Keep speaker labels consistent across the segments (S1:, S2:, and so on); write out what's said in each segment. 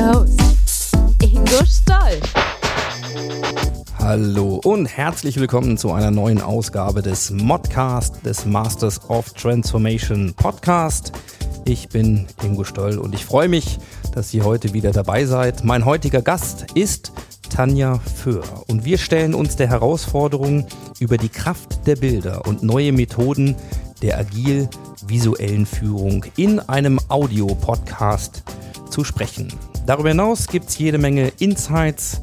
S1: Your host, Ingo Stoll.
S2: Hallo und herzlich willkommen zu einer neuen Ausgabe des Modcast, des Masters of Transformation Podcast. Ich bin Ingo Stoll und ich freue mich, dass ihr heute wieder dabei seid. Mein heutiger Gast ist Tanja Föhr und wir stellen uns der Herausforderung, über die Kraft der Bilder und neue Methoden der agil-visuellen Führung in einem Audio-Podcast zu sprechen. Darüber hinaus gibt es jede Menge Insights,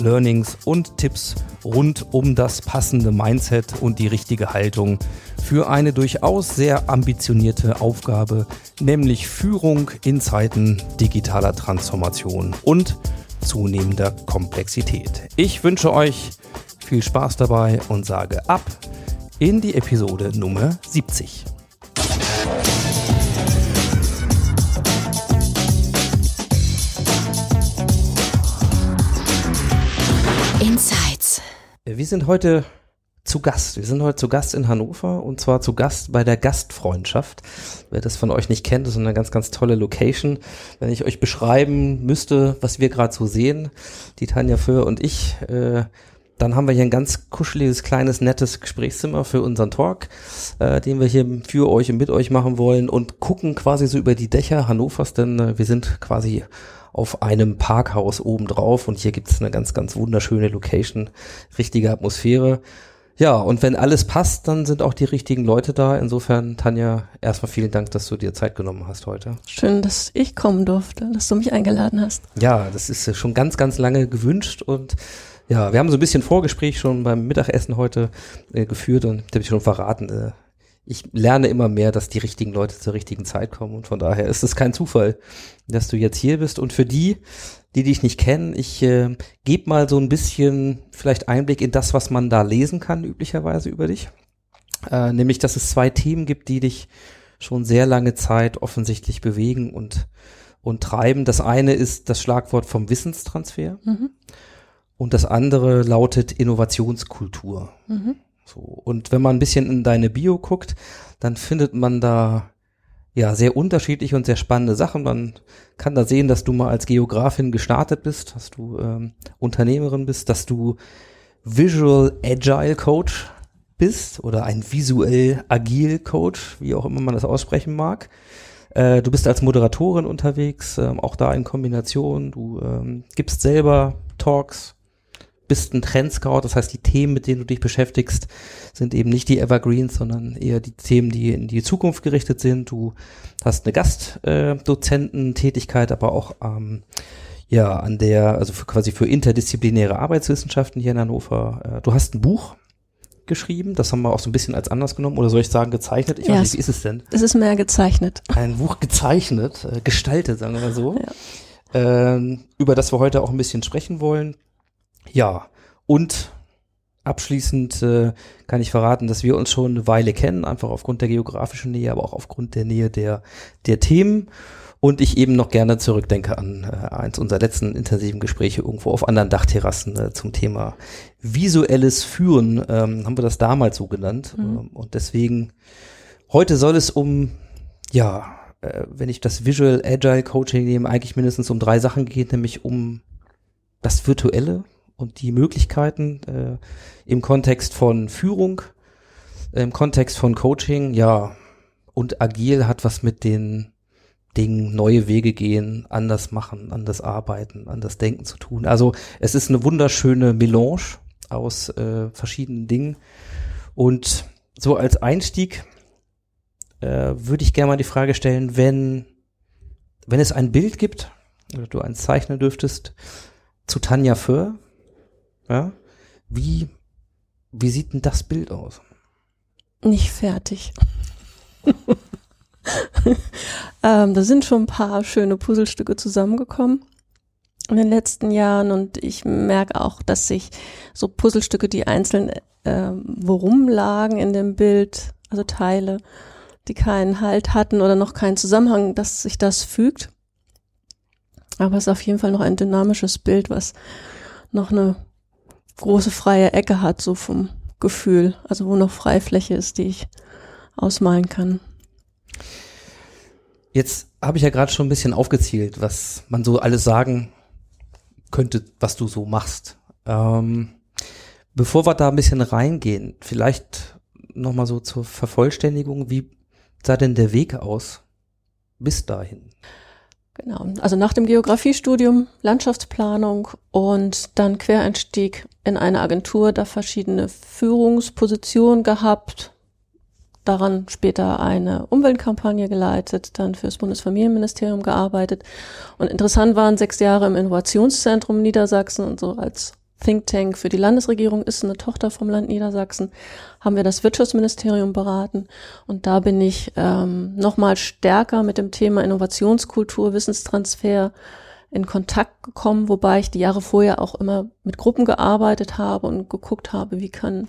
S2: Learnings und Tipps rund um das passende Mindset und die richtige Haltung für eine durchaus sehr ambitionierte Aufgabe, nämlich Führung in Zeiten digitaler Transformation und zunehmender Komplexität. Ich wünsche euch viel Spaß dabei und sage ab in die Episode Nummer 70. Wir sind heute zu Gast. Wir sind heute zu Gast in Hannover und zwar zu Gast bei der Gastfreundschaft. Wer das von euch nicht kennt, ist eine ganz, ganz tolle Location. Wenn ich euch beschreiben müsste, was wir gerade so sehen, die Tanja Föhr und ich, äh, dann haben wir hier ein ganz kuscheliges, kleines, nettes Gesprächszimmer für unseren Talk, äh, den wir hier für euch und mit euch machen wollen und gucken quasi so über die Dächer Hannovers, denn äh, wir sind quasi auf einem Parkhaus oben drauf und hier gibt es eine ganz, ganz wunderschöne Location, richtige Atmosphäre. Ja, und wenn alles passt, dann sind auch die richtigen Leute da. Insofern, Tanja, erstmal vielen Dank, dass du dir Zeit genommen hast heute.
S3: Schön, dass ich kommen durfte, dass du mich eingeladen hast.
S2: Ja, das ist schon ganz, ganz lange gewünscht und ja, wir haben so ein bisschen Vorgespräch schon beim Mittagessen heute äh, geführt und habe ich schon verraten, äh, ich lerne immer mehr, dass die richtigen Leute zur richtigen Zeit kommen und von daher ist es kein Zufall, dass du jetzt hier bist und für die, die dich nicht kennen, ich äh, gebe mal so ein bisschen vielleicht Einblick in das, was man da lesen kann üblicherweise über dich, äh, nämlich, dass es zwei Themen gibt, die dich schon sehr lange Zeit offensichtlich bewegen und und treiben. Das eine ist das Schlagwort vom Wissenstransfer
S3: Mhm.
S2: und das andere lautet Innovationskultur.
S3: Mhm.
S2: So. Und wenn man ein bisschen in deine Bio guckt, dann findet man da ja sehr unterschiedliche und sehr spannende Sachen. Man kann da sehen, dass du mal als Geografin gestartet bist, dass du ähm, Unternehmerin bist, dass du Visual Agile Coach bist oder ein visuell agil Coach, wie auch immer man das aussprechen mag. Äh, du bist als Moderatorin unterwegs, ähm, auch da in Kombination. Du ähm, gibst selber Talks, bist ein Trendscout, das heißt, die Themen, mit denen du dich beschäftigst, sind eben nicht die Evergreens, sondern eher die Themen, die in die Zukunft gerichtet sind. Du hast eine Gastdozententätigkeit, aber auch ähm, ja an der, also für, quasi für interdisziplinäre Arbeitswissenschaften hier in Hannover. Äh, du hast ein Buch geschrieben, das haben wir auch so ein bisschen als anders genommen, oder soll ich sagen gezeichnet? Ich
S3: Ja,
S2: weiß nicht, wie ist es denn?
S3: Es ist mehr gezeichnet.
S2: Ein Buch gezeichnet, äh, gestaltet, sagen wir mal so, ähm, über das wir heute auch ein bisschen sprechen wollen. Ja, und abschließend äh, kann ich verraten, dass wir uns schon eine Weile kennen, einfach aufgrund der geografischen Nähe, aber auch aufgrund der Nähe der, der Themen. Und ich eben noch gerne zurückdenke an äh, eins unserer letzten intensiven Gespräche irgendwo auf anderen Dachterrassen äh, zum Thema visuelles Führen, ähm, haben wir das damals so genannt. Ähm, und deswegen, heute soll es um, ja, äh, wenn ich das Visual Agile Coaching nehme, eigentlich mindestens um drei Sachen geht, nämlich um das Virtuelle und die Möglichkeiten äh, im Kontext von Führung, im Kontext von Coaching, ja, und agil hat was mit den Dingen, neue Wege gehen, anders machen, anders arbeiten, anders denken zu tun. Also es ist eine wunderschöne Melange aus äh, verschiedenen Dingen. Und so als Einstieg äh, würde ich gerne mal die Frage stellen, wenn, wenn es ein Bild gibt, oder du eins zeichnen dürftest, zu Tanja Föhr, ja, wie, wie sieht denn das Bild aus?
S3: Nicht fertig. ähm, da sind schon ein paar schöne Puzzlestücke zusammengekommen in den letzten Jahren und ich merke auch, dass sich so Puzzlestücke, die einzeln äh, worum lagen in dem Bild, also Teile, die keinen Halt hatten oder noch keinen Zusammenhang, dass sich das fügt. Aber es ist auf jeden Fall noch ein dynamisches Bild, was noch eine große freie Ecke hat, so vom Gefühl, also wo noch Freifläche ist, die ich ausmalen kann.
S2: Jetzt habe ich ja gerade schon ein bisschen aufgezählt, was man so alles sagen könnte, was du so machst. Ähm, bevor wir da ein bisschen reingehen, vielleicht nochmal so zur Vervollständigung, wie sah denn der Weg aus bis dahin?
S3: Genau, also nach dem Geografiestudium Landschaftsplanung und dann Quereinstieg in eine Agentur, da verschiedene Führungspositionen gehabt, daran später eine Umweltkampagne geleitet, dann fürs Bundesfamilienministerium gearbeitet. Und interessant waren sechs Jahre im Innovationszentrum Niedersachsen und so als Think Tank für die Landesregierung ist eine Tochter vom Land Niedersachsen, haben wir das Wirtschaftsministerium beraten. Und da bin ich ähm, nochmal stärker mit dem Thema Innovationskultur, Wissenstransfer in Kontakt gekommen, wobei ich die Jahre vorher auch immer mit Gruppen gearbeitet habe und geguckt habe, wie kann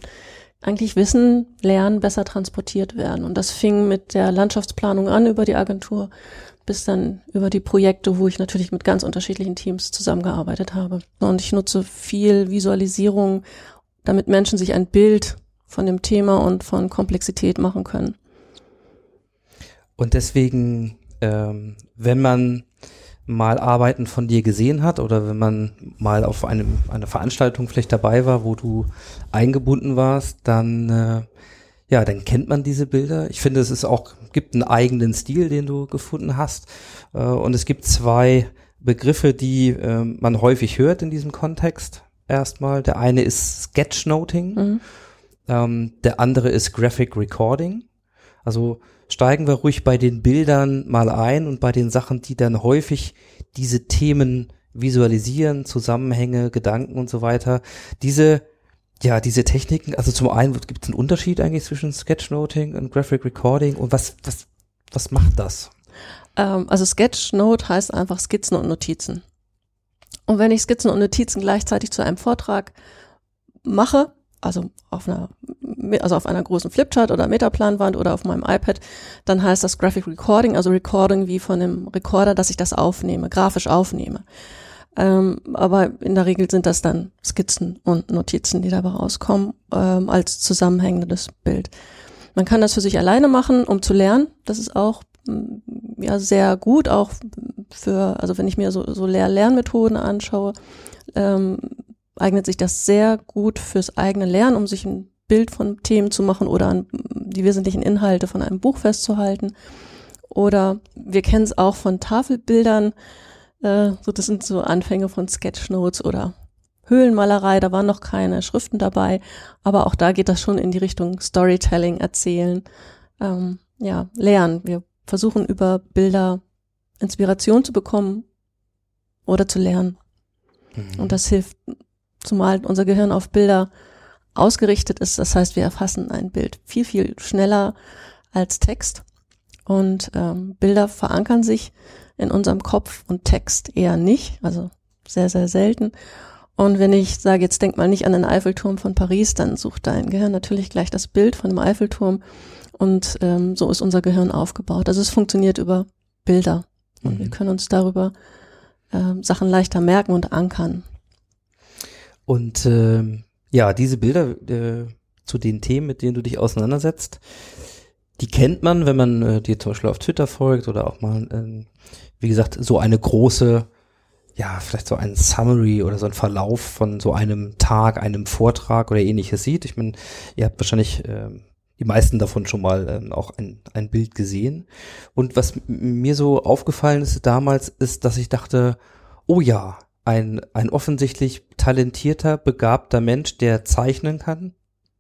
S3: eigentlich Wissen, Lernen besser transportiert werden. Und das fing mit der Landschaftsplanung an über die Agentur bis dann über die Projekte, wo ich natürlich mit ganz unterschiedlichen Teams zusammengearbeitet habe. Und ich nutze viel Visualisierung, damit Menschen sich ein Bild von dem Thema und von Komplexität machen können.
S2: Und deswegen, ähm, wenn man mal Arbeiten von dir gesehen hat oder wenn man mal auf einem, einer Veranstaltung vielleicht dabei war, wo du eingebunden warst, dann äh, ja, dann kennt man diese Bilder. Ich finde, es ist auch, gibt einen eigenen Stil, den du gefunden hast. Äh, und es gibt zwei Begriffe, die äh, man häufig hört in diesem Kontext. Erstmal, der eine ist Sketchnoting, mhm. ähm, der andere ist Graphic Recording. Also steigen wir ruhig bei den Bildern mal ein und bei den Sachen, die dann häufig diese Themen visualisieren, Zusammenhänge, Gedanken und so weiter. Diese ja, diese Techniken, also zum einen gibt es einen Unterschied eigentlich zwischen Sketchnoting und Graphic Recording und was, was, was macht das?
S3: Ähm, also Sketchnote heißt einfach Skizzen und Notizen. Und wenn ich Skizzen und Notizen gleichzeitig zu einem Vortrag mache, also auf einer, also auf einer großen Flipchart oder Metaplanwand oder auf meinem iPad, dann heißt das Graphic Recording, also Recording wie von einem Recorder, dass ich das aufnehme, grafisch aufnehme. Ähm, aber in der Regel sind das dann Skizzen und Notizen, die dabei rauskommen, ähm, als zusammenhängendes Bild. Man kann das für sich alleine machen, um zu lernen. Das ist auch mm, ja sehr gut, auch für, also wenn ich mir so, so Lehr-Lernmethoden anschaue, ähm, eignet sich das sehr gut fürs eigene Lernen, um sich ein Bild von Themen zu machen oder an die wesentlichen Inhalte von einem Buch festzuhalten. Oder wir kennen es auch von Tafelbildern, äh, so, das sind so Anfänge von Sketchnotes oder Höhlenmalerei, da waren noch keine Schriften dabei, aber auch da geht das schon in die Richtung Storytelling, erzählen, ähm, ja, lernen. Wir versuchen über Bilder Inspiration zu bekommen oder zu lernen. Mhm. Und das hilft, zumal unser Gehirn auf Bilder ausgerichtet ist. Das heißt, wir erfassen ein Bild viel, viel schneller als Text. Und ähm, Bilder verankern sich in unserem Kopf und Text eher nicht, also sehr, sehr selten. Und wenn ich sage, jetzt denk mal nicht an den Eiffelturm von Paris, dann sucht dein Gehirn natürlich gleich das Bild von dem Eiffelturm. Und ähm, so ist unser Gehirn aufgebaut. Also es funktioniert über Bilder. Und mhm. wir können uns darüber ähm, Sachen leichter merken und ankern.
S2: Und ähm, ja, diese Bilder äh, zu den Themen, mit denen du dich auseinandersetzt, die kennt man, wenn man äh, dir zum Beispiel auf Twitter folgt oder auch mal äh, wie gesagt, so eine große, ja, vielleicht so ein Summary oder so ein Verlauf von so einem Tag, einem Vortrag oder ähnliches sieht. Ich meine, ihr habt wahrscheinlich äh, die meisten davon schon mal äh, auch ein, ein Bild gesehen. Und was mir so aufgefallen ist damals, ist, dass ich dachte, oh ja, ein, ein offensichtlich talentierter, begabter Mensch, der zeichnen kann,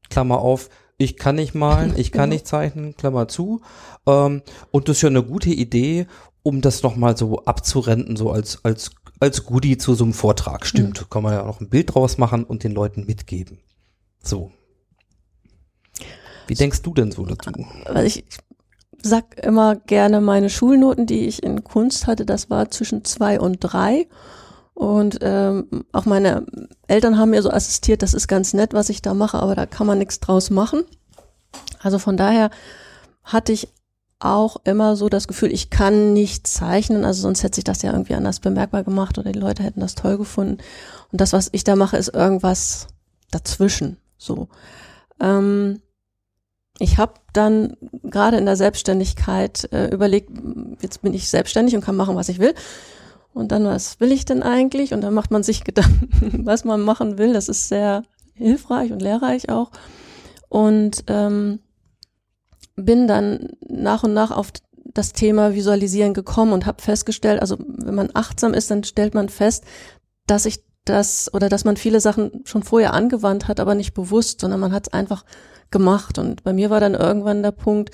S2: Klammer auf, ich kann nicht malen, ich kann nicht zeichnen, Klammer zu. Ähm, und das ist ja eine gute Idee, um das nochmal so abzurenten, so als, als, als Goodie zu so einem Vortrag. Stimmt, mhm. kann man ja noch ein Bild draus machen und den Leuten mitgeben. So. Wie denkst du denn so dazu?
S3: Weil ich sag immer gerne meine Schulnoten, die ich in Kunst hatte, das war zwischen zwei und drei. Und ähm, auch meine Eltern haben mir so assistiert, das ist ganz nett, was ich da mache, aber da kann man nichts draus machen. Also von daher hatte ich auch immer so das Gefühl, ich kann nicht zeichnen, also sonst hätte sich das ja irgendwie anders bemerkbar gemacht oder die Leute hätten das toll gefunden. Und das, was ich da mache, ist irgendwas dazwischen. So. Ähm, ich habe dann gerade in der Selbstständigkeit äh, überlegt, jetzt bin ich selbstständig und kann machen, was ich will. Und dann, was will ich denn eigentlich? Und dann macht man sich Gedanken, was man machen will. Das ist sehr hilfreich und lehrreich auch. Und ähm, bin dann nach und nach auf das Thema Visualisieren gekommen und habe festgestellt, also wenn man achtsam ist, dann stellt man fest, dass ich das oder dass man viele Sachen schon vorher angewandt hat, aber nicht bewusst, sondern man hat es einfach gemacht. Und bei mir war dann irgendwann der Punkt,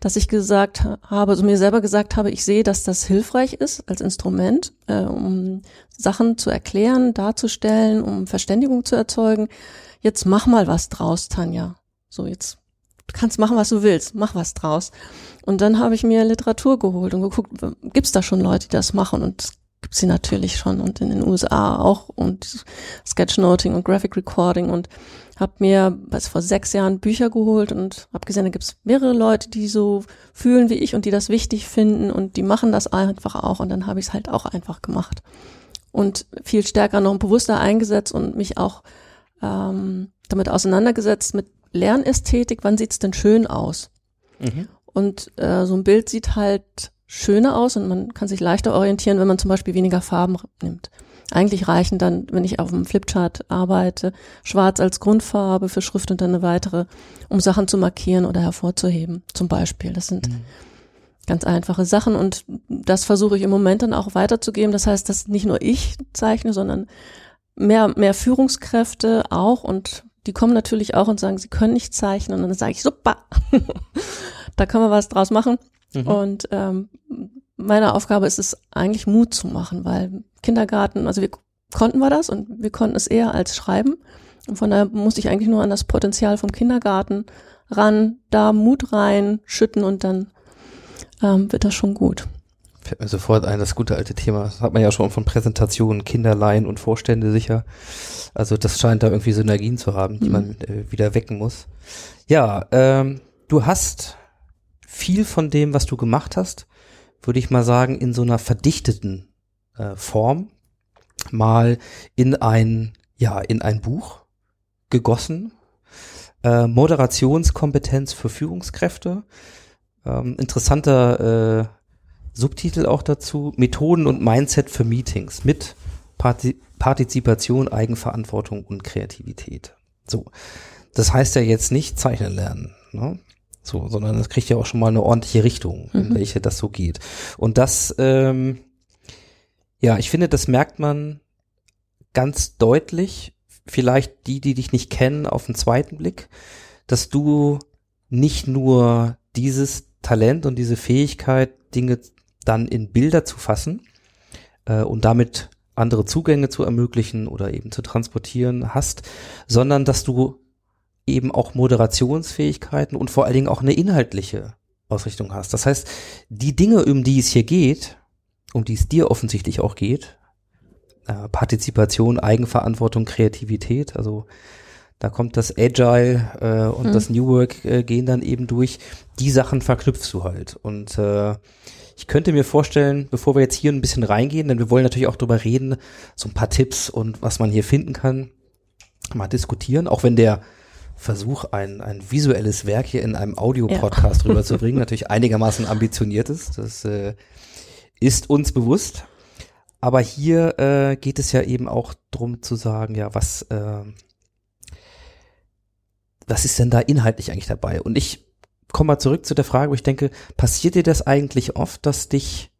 S3: dass ich gesagt habe, also mir selber gesagt habe, ich sehe, dass das hilfreich ist als Instrument, äh, um Sachen zu erklären, darzustellen, um Verständigung zu erzeugen. Jetzt mach mal was draus, Tanja. So, jetzt du kannst machen, was du willst, mach was draus. Und dann habe ich mir Literatur geholt und geguckt, gibt's da schon Leute, die das machen? Und es gibt sie natürlich schon und in den USA auch und Sketchnoting und Graphic Recording und habe mir was vor sechs Jahren Bücher geholt und habe gesehen, da gibt's mehrere Leute, die so fühlen wie ich und die das wichtig finden und die machen das einfach auch und dann habe ich es halt auch einfach gemacht und viel stärker noch bewusster eingesetzt und mich auch ähm, damit auseinandergesetzt mit Lernästhetik, wann sieht's denn schön aus?
S2: Mhm.
S3: Und äh, so ein Bild sieht halt schöner aus und man kann sich leichter orientieren, wenn man zum Beispiel weniger Farben nimmt. Eigentlich reichen dann, wenn ich auf dem Flipchart arbeite, schwarz als Grundfarbe für Schrift und dann eine weitere, um Sachen zu markieren oder hervorzuheben, zum Beispiel. Das sind
S2: Mhm.
S3: ganz einfache Sachen und das versuche ich im Moment dann auch weiterzugeben. Das heißt, dass nicht nur ich zeichne, sondern mehr, mehr Führungskräfte auch und die kommen natürlich auch und sagen, sie können nicht zeichnen und dann sage ich, super, da können wir was draus machen.
S2: Mhm.
S3: Und ähm, meine Aufgabe ist es eigentlich Mut zu machen, weil Kindergarten, also wir konnten wir das und wir konnten es eher als schreiben. Und von daher musste ich eigentlich nur an das Potenzial vom Kindergarten ran, da Mut rein, schütten und dann ähm, wird das schon gut.
S2: Fällt mir sofort ein, das gute alte Thema. Das hat man ja schon von Präsentationen, Kinderleihen und Vorstände sicher. Also das scheint da irgendwie Synergien zu haben, die
S3: Mhm.
S2: man äh, wieder wecken muss. Ja, ähm, du hast viel von dem, was du gemacht hast, würde ich mal sagen, in so einer verdichteten äh, Form mal in ein, ja, in ein Buch gegossen. Äh, Moderationskompetenz für Führungskräfte. Ähm, interessanter äh, Subtitel auch dazu, Methoden und Mindset für Meetings mit Parti Partizipation, Eigenverantwortung und Kreativität. So. Das heißt ja jetzt nicht zeichnen lernen, ne? So, sondern es kriegt ja auch schon mal eine ordentliche Richtung, in
S3: Mhm.
S2: welche das so geht. Und das, ähm, ja, ich finde, das merkt man ganz deutlich, vielleicht die, die dich nicht kennen, auf den zweiten Blick, dass du nicht nur dieses Talent und diese Fähigkeit, Dinge dann in Bilder zu fassen äh, und damit andere Zugänge zu ermöglichen oder eben zu transportieren hast, sondern dass du eben auch Moderationsfähigkeiten und vor allen Dingen auch eine inhaltliche Ausrichtung hast. Das heißt, die Dinge, um die es hier geht, um die es dir offensichtlich auch geht, äh, Partizipation, Eigenverantwortung, Kreativität, also da kommt das Agile äh, und
S3: Mhm.
S2: das New Work äh, gehen dann eben durch. Die Sachen verknüpfst du halt. Und äh, ich könnte mir vorstellen, bevor wir jetzt hier ein bisschen reingehen, denn wir wollen natürlich auch drüber reden, so ein paar Tipps und was man hier finden kann, mal diskutieren, auch wenn der Versuch, ein, ein visuelles Werk hier in einem Audio-Podcast rüberzubringen, natürlich einigermaßen ambitioniert ist. Das äh, ist uns bewusst. Aber hier äh, geht es ja eben auch drum zu sagen, ja, was, äh, was ist denn da inhaltlich eigentlich dabei? Und ich komme mal zurück zu der Frage, wo ich denke, passiert dir das eigentlich oft, dass dich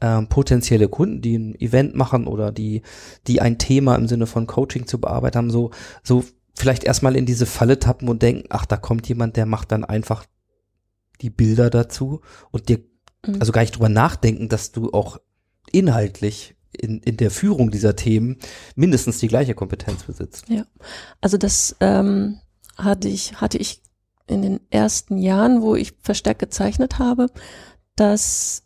S2: ähm, potenzielle Kunden, die ein Event machen oder die, die ein Thema im Sinne von Coaching zu bearbeiten haben, so, so vielleicht erstmal in diese Falle tappen und denken, ach, da kommt jemand, der macht dann einfach die Bilder dazu und dir
S3: Mhm.
S2: also gar nicht drüber nachdenken, dass du auch inhaltlich in, in der Führung dieser Themen mindestens die gleiche Kompetenz besitzt.
S3: Also das ähm, hatte ich, hatte ich in den ersten Jahren, wo ich verstärkt gezeichnet habe, dass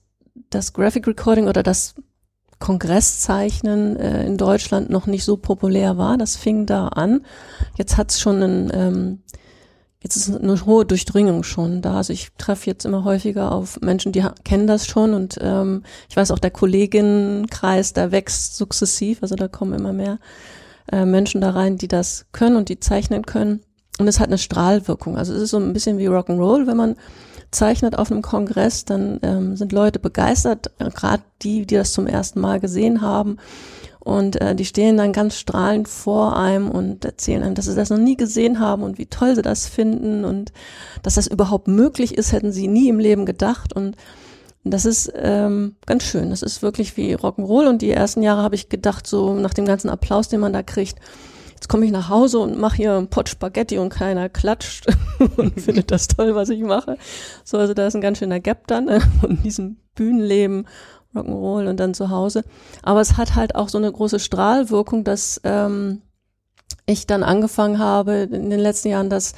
S3: das Graphic Recording oder das Kongresszeichnen äh, in Deutschland noch nicht so populär war. Das fing da an. Jetzt hat es schon einen, ähm, jetzt ist eine hohe Durchdringung schon da. Also ich treffe jetzt immer häufiger auf Menschen, die kennen das schon und ähm, ich weiß auch, der Kolleginnenkreis, der wächst sukzessiv, also da kommen immer mehr äh, Menschen da rein, die das können und die zeichnen können. Und es hat eine Strahlwirkung. Also es ist so ein bisschen wie Rock'n'Roll, wenn man zeichnet auf einem Kongress, dann ähm, sind Leute begeistert, äh, gerade die, die das zum ersten Mal gesehen haben. Und äh, die stehen dann ganz strahlend vor einem und erzählen einem, dass sie das noch nie gesehen haben und wie toll sie das finden und dass das überhaupt möglich ist, hätten sie nie im Leben gedacht. Und das ist ähm, ganz schön. Das ist wirklich wie Rock'n'Roll. Und die ersten Jahre habe ich gedacht, so nach dem ganzen Applaus, den man da kriegt, komme ich nach Hause und mache hier einen Pot Spaghetti und keiner klatscht und findet das toll, was ich mache. So, also da ist ein ganz schöner Gap dann ne? und diesem Bühnenleben, Rock'n'Roll und dann zu Hause. Aber es hat halt auch so eine große Strahlwirkung, dass ähm, ich dann angefangen habe, in den letzten Jahren das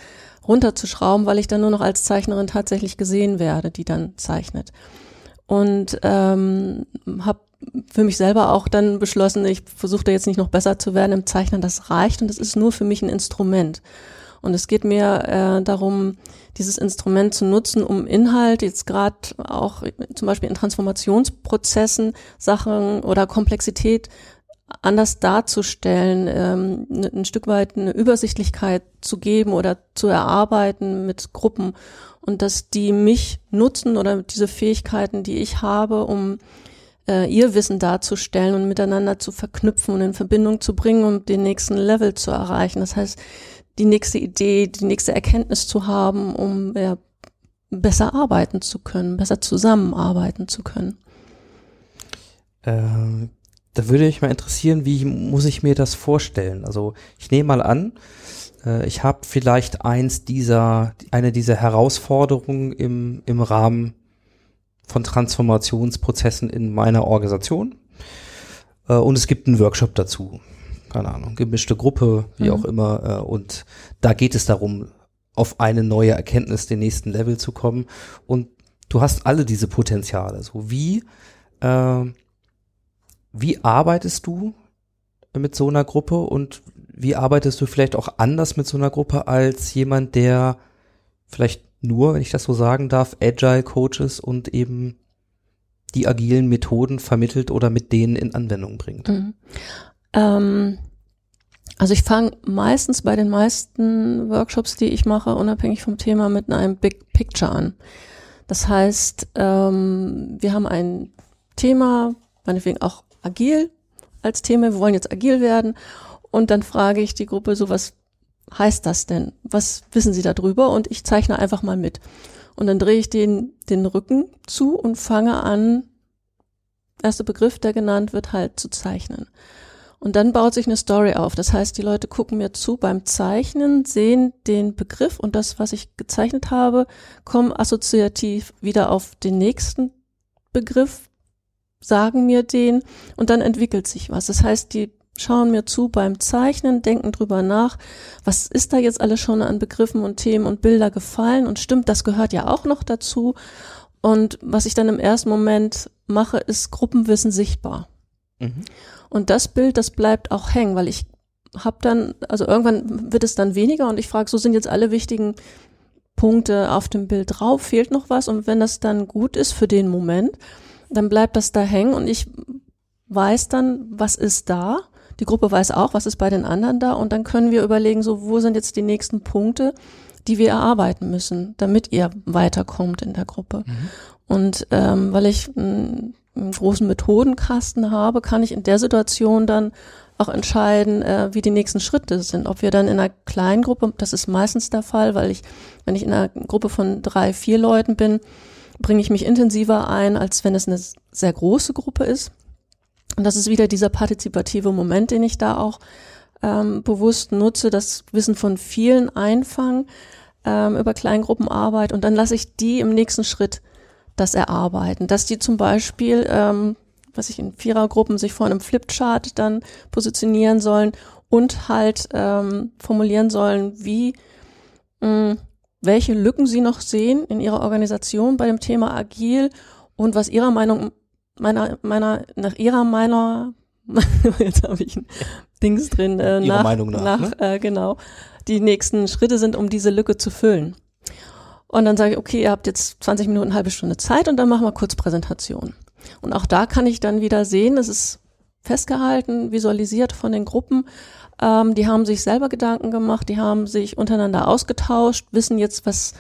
S3: runterzuschrauben, weil ich dann nur noch als Zeichnerin tatsächlich gesehen werde, die dann zeichnet. Und ähm, habe für mich selber auch dann beschlossen, ich versuche da jetzt nicht noch besser zu werden im Zeichnen, das reicht und das ist nur für mich ein Instrument. Und es geht mir äh, darum, dieses Instrument zu nutzen, um Inhalt jetzt gerade auch zum Beispiel in Transformationsprozessen Sachen oder Komplexität anders darzustellen, ähm, ein Stück weit eine Übersichtlichkeit zu geben oder zu erarbeiten mit Gruppen und dass die mich nutzen oder diese Fähigkeiten, die ich habe, um äh, ihr Wissen darzustellen und miteinander zu verknüpfen und in Verbindung zu bringen, um den nächsten Level zu erreichen. Das heißt, die nächste Idee, die nächste Erkenntnis zu haben, um ja, besser arbeiten zu können, besser zusammenarbeiten zu können.
S2: Ähm, da würde mich mal interessieren, wie muss ich mir das vorstellen? Also ich nehme mal an, äh, ich habe vielleicht eins dieser, eine dieser Herausforderungen im, im Rahmen von Transformationsprozessen in meiner Organisation. Äh, und es gibt einen Workshop dazu. Keine Ahnung, gemischte Gruppe, wie mhm. auch immer. Äh, und da geht es darum, auf eine neue Erkenntnis, den nächsten Level zu kommen. Und du hast alle diese Potenziale. So wie, äh, wie arbeitest du mit so einer Gruppe und wie arbeitest du vielleicht auch anders mit so einer Gruppe als jemand, der vielleicht nur, wenn ich das so sagen darf, Agile Coaches und eben die agilen Methoden vermittelt oder mit denen in Anwendung bringt? Mhm.
S3: Ähm, also ich fange meistens bei den meisten Workshops, die ich mache, unabhängig vom Thema, mit einem Big Picture an. Das heißt, ähm, wir haben ein Thema, meinetwegen auch agil als Thema, wir wollen jetzt agil werden und dann frage ich die Gruppe so, was heißt das denn? Was wissen Sie darüber? Und ich zeichne einfach mal mit. Und dann drehe ich den, den Rücken zu und fange an, erster Begriff, der genannt wird, halt zu zeichnen. Und dann baut sich eine Story auf. Das heißt, die Leute gucken mir zu beim Zeichnen, sehen den Begriff und das, was ich gezeichnet habe, kommen assoziativ wieder auf den nächsten Begriff, sagen mir den und dann entwickelt sich was. Das heißt, die schauen mir zu beim Zeichnen, denken drüber nach, was ist da jetzt alles schon an Begriffen und Themen und Bilder gefallen und stimmt, das gehört ja auch noch dazu. Und was ich dann im ersten Moment mache, ist Gruppenwissen sichtbar. Mhm. Und das Bild, das bleibt auch hängen, weil ich habe dann, also irgendwann wird es dann weniger und ich frage, so sind jetzt alle wichtigen Punkte auf dem Bild drauf, fehlt noch was und wenn das dann gut ist für den Moment, dann bleibt das da hängen und ich weiß dann, was ist da die Gruppe weiß auch, was ist bei den anderen da und dann können wir überlegen, so wo sind jetzt die nächsten Punkte, die wir erarbeiten müssen, damit ihr weiterkommt in der Gruppe. Mhm. Und ähm, weil ich einen, einen großen Methodenkasten habe, kann ich in der Situation dann auch entscheiden, äh, wie die nächsten Schritte sind. Ob wir dann in einer kleinen Gruppe, das ist meistens der Fall, weil ich, wenn ich in einer Gruppe von drei, vier Leuten bin, bringe ich mich intensiver ein, als wenn es eine sehr große Gruppe ist. Und das ist wieder dieser partizipative Moment, den ich da auch ähm, bewusst nutze, das Wissen von vielen einfangen ähm, über Kleingruppenarbeit. Und dann lasse ich die im nächsten Schritt das erarbeiten, dass die zum Beispiel, ähm, was ich in Vierergruppen sich vor einem Flipchart dann positionieren sollen und halt ähm, formulieren sollen, wie mh, welche Lücken sie noch sehen in ihrer Organisation bei dem Thema Agil und was ihrer Meinung, meiner, meiner, nach ihrer Meinung, jetzt habe ich ein Dings drin, äh,
S2: Ihrer
S3: nach,
S2: Meinung nach, ne?
S3: äh, genau, die nächsten Schritte sind, um diese Lücke zu füllen. Und dann sage ich, okay, ihr habt jetzt 20 Minuten, eine halbe Stunde Zeit und dann machen wir kurz Präsentation. Und auch da kann ich dann wieder sehen, es ist festgehalten, visualisiert von den Gruppen. Ähm, die haben sich selber Gedanken gemacht, die haben sich untereinander ausgetauscht, wissen jetzt, was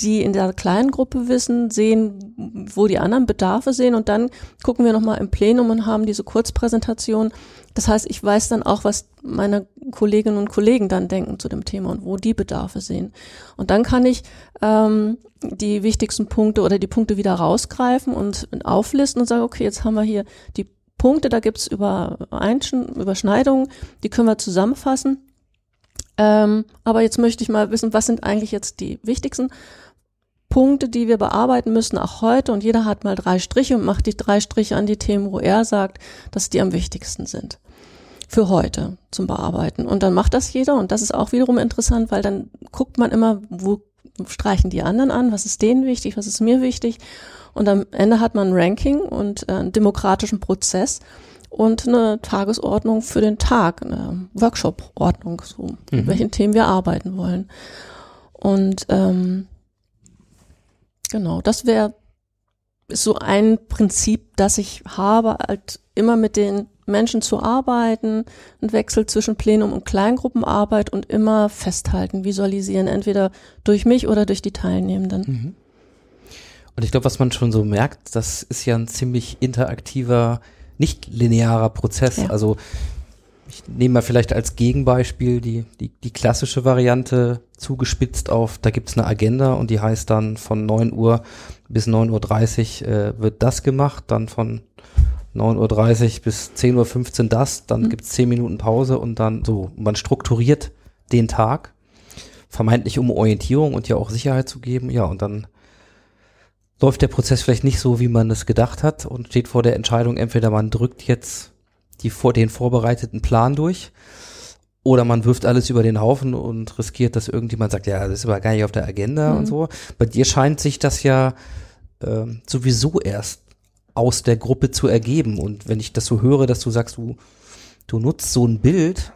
S3: die in der kleinen Gruppe wissen, sehen, wo die anderen Bedarfe sehen und dann gucken wir nochmal im Plenum und haben diese Kurzpräsentation. Das heißt, ich weiß dann auch, was meine Kolleginnen und Kollegen dann denken zu dem Thema und wo die Bedarfe sehen. Und dann kann ich ähm, die wichtigsten Punkte oder die Punkte wieder rausgreifen und auflisten und sage, okay, jetzt haben wir hier die Punkte, da gibt's Überschneidungen, die können wir zusammenfassen. Ähm, aber jetzt möchte ich mal wissen, was sind eigentlich jetzt die wichtigsten Punkte, die wir bearbeiten müssen, auch heute. Und jeder hat mal drei Striche und macht die drei Striche an die Themen, wo er sagt, dass die am wichtigsten sind. Für heute zum Bearbeiten. Und dann macht das jeder. Und das ist auch wiederum interessant, weil dann guckt man immer, wo streichen die anderen an, was ist denen wichtig, was ist mir wichtig. Und am Ende hat man ein Ranking und äh, einen demokratischen Prozess und eine Tagesordnung für den Tag, eine Workshop-Ordnung, so, mhm. mit welchen Themen wir arbeiten wollen. Und ähm, genau, das wäre so ein Prinzip, das ich habe, halt immer mit den Menschen zu arbeiten, ein Wechsel zwischen Plenum und Kleingruppenarbeit und immer festhalten, visualisieren, entweder durch mich oder durch die Teilnehmenden.
S2: Mhm. Und ich glaube, was man schon so merkt, das ist ja ein ziemlich interaktiver, nicht linearer Prozess.
S3: Ja.
S2: Also ich nehme mal vielleicht als Gegenbeispiel die, die, die klassische Variante zugespitzt auf, da gibt's eine Agenda und die heißt dann von 9 Uhr bis 9.30 Uhr äh, wird das gemacht, dann von 9.30 Uhr bis 10.15 Uhr das, dann
S3: Mhm.
S2: gibt's 10 Minuten Pause und dann so, man strukturiert den Tag, vermeintlich um Orientierung und ja auch Sicherheit zu geben, ja, und dann läuft der Prozess vielleicht nicht so, wie man es gedacht hat und steht vor der Entscheidung, entweder man drückt jetzt die vor den vorbereiteten Plan durch oder man wirft alles über den Haufen und riskiert, dass irgendjemand sagt, ja, das ist aber gar nicht auf der Agenda
S3: Mhm.
S2: und so. Bei dir scheint sich das ja ähm, sowieso erst aus der Gruppe zu ergeben. Und wenn ich das so höre, dass du sagst, du, du nutzt so ein Bild,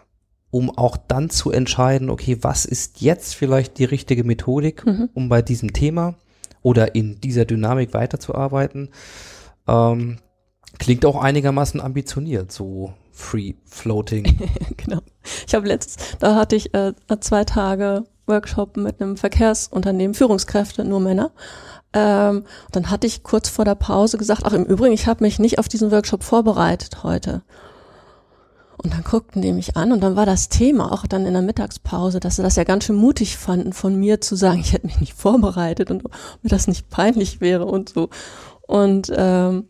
S2: um auch dann zu entscheiden, okay, was ist jetzt vielleicht die richtige Methodik,
S3: Mhm.
S2: um bei diesem Thema oder in dieser Dynamik weiterzuarbeiten, ähm, klingt auch einigermaßen ambitioniert, so free floating.
S3: genau. Ich habe letztens, da hatte ich äh, zwei Tage Workshop mit einem Verkehrsunternehmen, Führungskräfte, nur Männer. Ähm, dann hatte ich kurz vor der Pause gesagt, ach im Übrigen, ich habe mich nicht auf diesen Workshop vorbereitet heute. Und dann guckten die mich an und dann war das Thema auch dann in der Mittagspause, dass sie das ja ganz schön mutig fanden, von mir zu sagen, ich hätte mich nicht vorbereitet und mir das nicht peinlich wäre und so. Und ähm,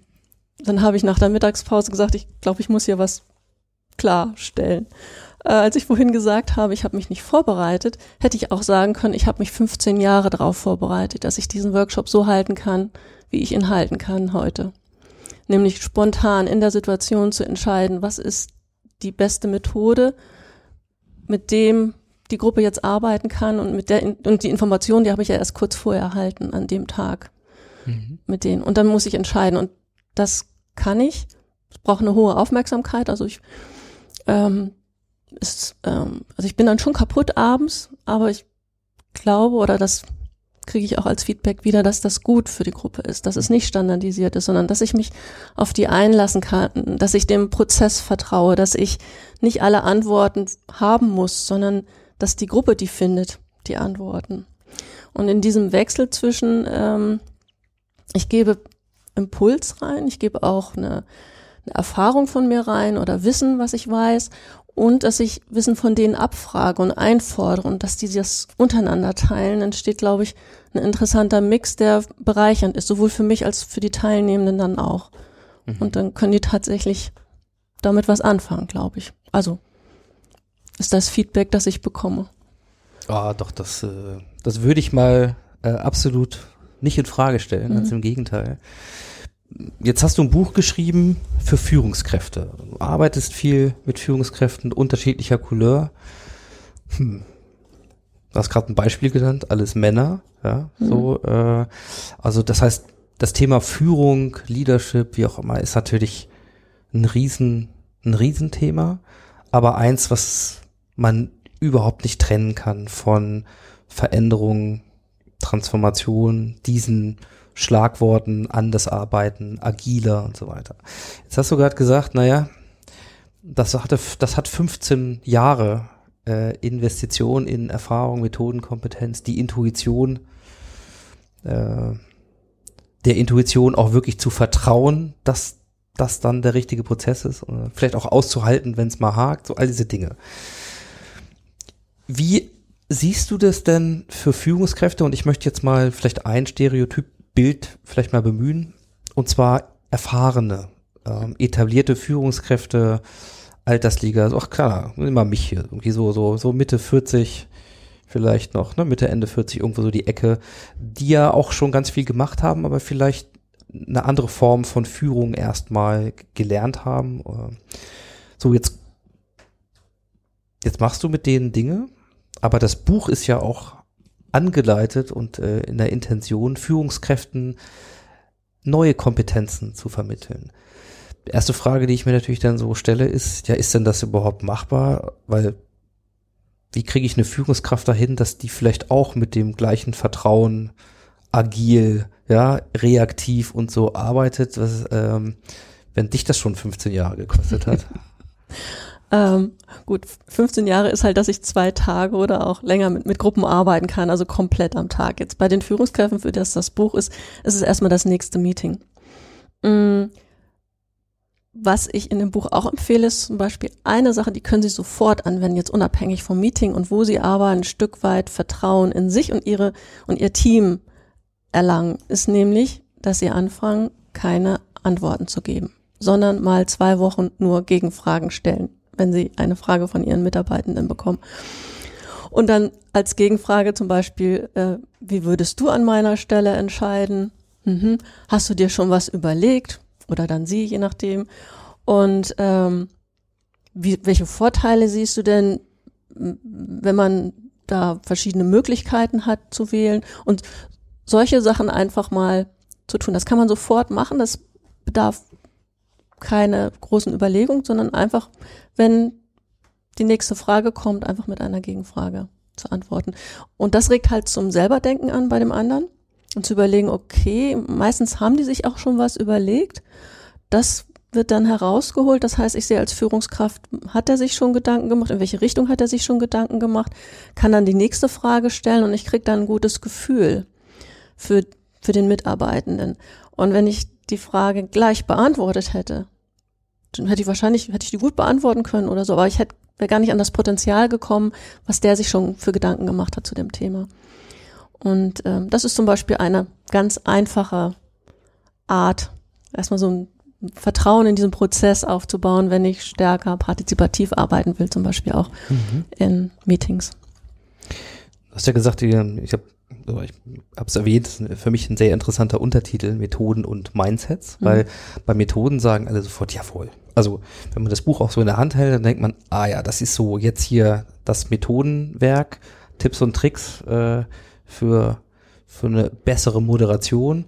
S3: dann habe ich nach der Mittagspause gesagt, ich glaube, ich muss hier was klarstellen. Äh, als ich vorhin gesagt habe, ich habe mich nicht vorbereitet, hätte ich auch sagen können, ich habe mich 15 Jahre darauf vorbereitet, dass ich diesen Workshop so halten kann, wie ich ihn halten kann heute. Nämlich spontan in der Situation zu entscheiden, was ist die beste Methode, mit dem die Gruppe jetzt arbeiten kann und mit der und die Information, die habe ich ja erst kurz vorher erhalten an dem Tag
S2: Mhm.
S3: mit denen. Und dann muss ich entscheiden. Und das kann ich. Es braucht eine hohe Aufmerksamkeit. Also ich, ähm, ist, ähm, also ich bin dann schon kaputt abends, aber ich glaube oder das kriege ich auch als Feedback wieder, dass das gut für die Gruppe ist, dass es nicht standardisiert ist, sondern dass ich mich auf die einlassen kann, dass ich dem Prozess vertraue, dass ich nicht alle Antworten haben muss, sondern dass die Gruppe die findet, die Antworten. Und in diesem Wechsel zwischen ähm, ich gebe Impuls rein, ich gebe auch eine, eine Erfahrung von mir rein oder Wissen, was ich weiß und dass ich Wissen von denen abfrage und einfordere und dass die das untereinander teilen, entsteht, glaube ich, ein interessanter Mix, der bereichernd ist, sowohl für mich als für die Teilnehmenden dann auch.
S2: Mhm.
S3: Und dann können die tatsächlich damit was anfangen, glaube ich. Also ist das Feedback, das ich bekomme.
S2: Ah, doch, das, äh, das würde ich mal äh, absolut nicht in Frage stellen,
S3: Mhm.
S2: ganz im Gegenteil. Jetzt hast du ein Buch geschrieben für Führungskräfte. Du arbeitest viel mit Führungskräften unterschiedlicher Couleur. Hm. du hast gerade ein Beispiel genannt, alles Männer, ja,
S3: Mhm.
S2: so, äh, also das heißt, das Thema Führung, Leadership, wie auch immer, ist natürlich ein riesen, ein Riesenthema, aber eins, was man überhaupt nicht trennen kann von Veränderung, Transformation, diesen Schlagworten, anders arbeiten, agiler und so weiter. Jetzt hast du gerade gesagt, naja, das hatte, das hat 15 Jahre äh, Investition in Erfahrung, Methoden, Kompetenz, die Intuition, äh, der Intuition auch wirklich zu vertrauen, dass das dann der richtige Prozess ist, oder vielleicht auch auszuhalten, wenn es mal hakt, so all diese Dinge. Wie siehst du das denn für Führungskräfte? Und ich möchte jetzt mal vielleicht ein Stereotypbild vielleicht mal bemühen, und zwar erfahrene, ähm, etablierte Führungskräfte, Altersliga, ach klar, immer mich hier, irgendwie so, so, so Mitte 40, vielleicht noch, ne, Mitte, Ende 40, irgendwo so die Ecke, die ja auch schon ganz viel gemacht haben, aber vielleicht eine andere Form von Führung erstmal gelernt haben. Äh, So, jetzt, jetzt machst du mit denen Dinge, aber das Buch ist ja auch angeleitet und äh, in der Intention, Führungskräften neue Kompetenzen zu vermitteln. Erste Frage, die ich mir natürlich dann so stelle, ist, ja, ist denn das überhaupt machbar? Weil wie kriege ich eine Führungskraft dahin, dass die vielleicht auch mit dem gleichen Vertrauen agil, ja, reaktiv und so arbeitet, was, ähm, wenn dich das schon 15 Jahre gekostet hat?
S3: Ähm, gut, 15 Jahre ist halt, dass ich zwei Tage oder auch länger mit, mit Gruppen arbeiten kann, also komplett am Tag. Jetzt bei den Führungskräften, für das das Buch ist, ist es erstmal das nächste Meeting. Mm, Was ich in dem Buch auch empfehle, ist zum Beispiel eine Sache, die können Sie sofort anwenden, jetzt unabhängig vom Meeting und wo Sie aber ein Stück weit Vertrauen in sich und Ihre und Ihr Team erlangen, ist nämlich, dass Sie anfangen, keine Antworten zu geben, sondern mal zwei Wochen nur Gegenfragen stellen, wenn Sie eine Frage von Ihren Mitarbeitenden bekommen. Und dann als Gegenfrage zum Beispiel, äh, wie würdest du an meiner Stelle entscheiden? Mhm. Hast du dir schon was überlegt? Oder dann sie, je nachdem. Und ähm, wie, welche Vorteile siehst du denn, wenn man da verschiedene Möglichkeiten hat zu wählen? Und solche Sachen einfach mal zu tun. Das kann man sofort machen. Das bedarf keine großen Überlegungen, sondern einfach, wenn die nächste Frage kommt, einfach mit einer Gegenfrage zu antworten. Und das regt halt zum Selberdenken an bei dem anderen und zu überlegen, okay, meistens haben die sich auch schon was überlegt. Das wird dann herausgeholt. Das heißt, ich sehe als Führungskraft, hat er sich schon Gedanken gemacht? In welche Richtung hat er sich schon Gedanken gemacht? Kann dann die nächste Frage stellen und ich kriege dann ein gutes Gefühl für, für den Mitarbeitenden. Und wenn ich die Frage gleich beantwortet hätte, dann hätte ich wahrscheinlich, hätte ich die gut beantworten können oder so, aber ich hätte wäre gar nicht an das Potenzial gekommen, was der sich schon für Gedanken gemacht hat zu dem Thema. Und ähm, das ist zum Beispiel eine ganz einfache Art, erstmal so ein Vertrauen in diesen Prozess aufzubauen, wenn ich stärker partizipativ arbeiten will, zum Beispiel auch in Meetings.
S2: Du hast ja gesagt, ich habe ich habe es erwähnt, für mich ein sehr interessanter Untertitel, Methoden und Mindsets,
S3: Mhm.
S2: weil bei Methoden sagen alle sofort, jawohl. Also wenn man das Buch auch so in der Hand hält, dann denkt man, ah ja, das ist so jetzt hier das Methodenwerk, Tipps und Tricks äh, für, für eine bessere Moderation,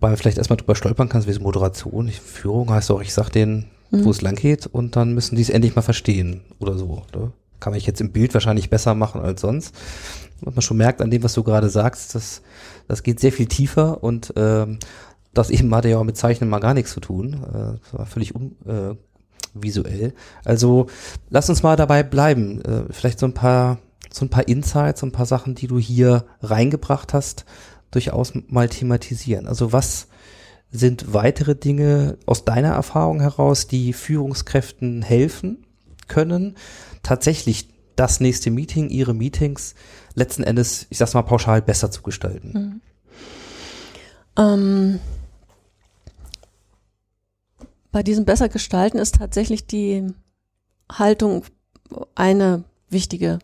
S2: weil man vielleicht erstmal drüber stolpern kann, wie so Moderation, ich, Führung heißt auch, ich sag denen,
S3: Mhm.
S2: wo es lang geht und dann müssen die es endlich mal verstehen oder so. Ne? Kann man jetzt im Bild wahrscheinlich besser machen als sonst. Was man schon merkt an dem, was du gerade sagst, das, das geht sehr viel tiefer und ähm, das eben hatte ja auch mit Zeichnen mal gar nichts zu tun. Äh, das war völlig un, äh, visuell. Also lass uns mal dabei bleiben. Äh, vielleicht so ein paar, so ein paar Insights, so ein paar Sachen, die du hier reingebracht hast, durchaus mal thematisieren. Also was sind weitere Dinge aus deiner Erfahrung heraus, die Führungskräften helfen können, tatsächlich das nächste Meeting, ihre Meetings letzten Endes, ich sag's mal pauschal, besser zu gestalten?
S3: Ähm, bei diesem besser gestalten ist tatsächlich die Haltung eine wichtige,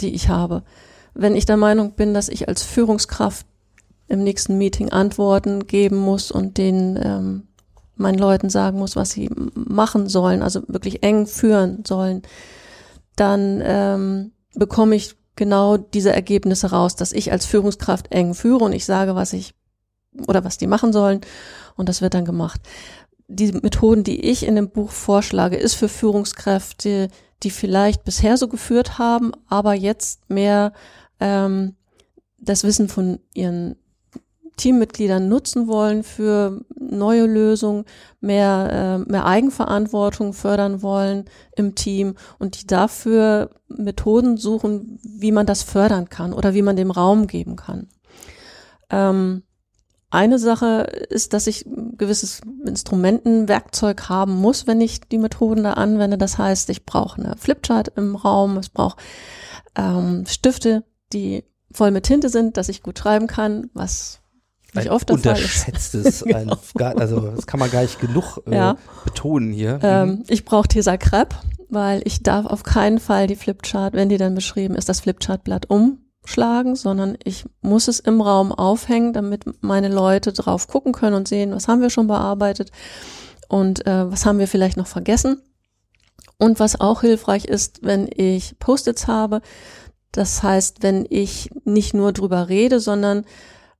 S3: die ich habe. Wenn ich der Meinung bin, dass ich als Führungskraft im nächsten Meeting Antworten geben muss und den ähm, meinen Leuten sagen muss, was sie machen sollen, also wirklich eng führen sollen, dann ähm, bekomme ich genau diese Ergebnisse raus, dass ich als Führungskraft eng führe und ich sage, was ich oder was die machen sollen und das wird dann gemacht. Die Methoden, die ich in dem Buch vorschlage, ist für Führungskräfte, die vielleicht bisher so geführt haben, aber jetzt mehr ähm, das Wissen von ihren Teammitgliedern nutzen wollen für neue Lösungen, mehr, äh, mehr Eigenverantwortung fördern wollen im Team und die dafür Methoden suchen, wie man das fördern kann oder wie man dem Raum geben kann. Ähm, eine Sache ist, dass ich ein gewisses Instrumentenwerkzeug haben muss, wenn ich die Methoden da anwende. Das heißt, ich brauche eine Flipchart im Raum, ich brauche ähm, Stifte, die voll mit Tinte sind, dass ich gut schreiben kann, was nicht
S2: ein
S3: oft
S2: unterschätztes, ein, gar, also das kann man gar nicht genug äh,
S3: Ja.
S2: betonen hier.
S3: Ähm,
S2: Mhm.
S3: ich brauche Tesa Crepe, weil ich darf auf keinen Fall die Flipchart, wenn die dann beschrieben ist, das Flipchartblatt umschlagen, sondern ich muss es im Raum aufhängen, damit meine Leute drauf gucken können und sehen, was haben wir schon bearbeitet und äh, was haben wir vielleicht noch vergessen. Und was auch hilfreich ist, wenn ich Post-its habe, das heißt, wenn ich nicht nur drüber rede, sondern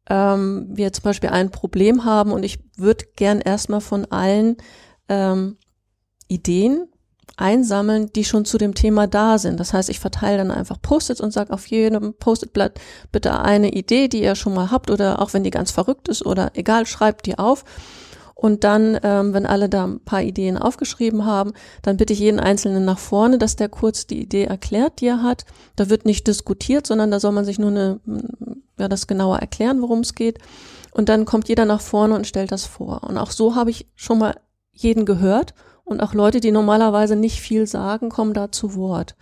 S3: ähm, wir zum Beispiel ein Problem haben und ich würde gern erstmal von allen ähm, Ideen einsammeln, die schon zu dem Thema da sind. Das heißt, ich verteile dann einfach Post-its und sage auf jedem Post-it-Blatt bitte eine Idee, die ihr schon mal habt oder auch wenn die ganz verrückt ist oder egal, schreibt die auf. Und dann, ähm, wenn alle da ein paar Ideen aufgeschrieben haben, dann bitte ich jeden Einzelnen nach vorne, dass der kurz die Idee erklärt, die er hat. Da wird nicht diskutiert, sondern da soll man sich nur eine, ja, das genauer erklären, worum es geht. Und dann kommt jeder nach vorne und stellt das vor. Und auch so habe ich schon mal jeden gehört und auch Leute, die normalerweise nicht viel sagen, kommen da zu Wort.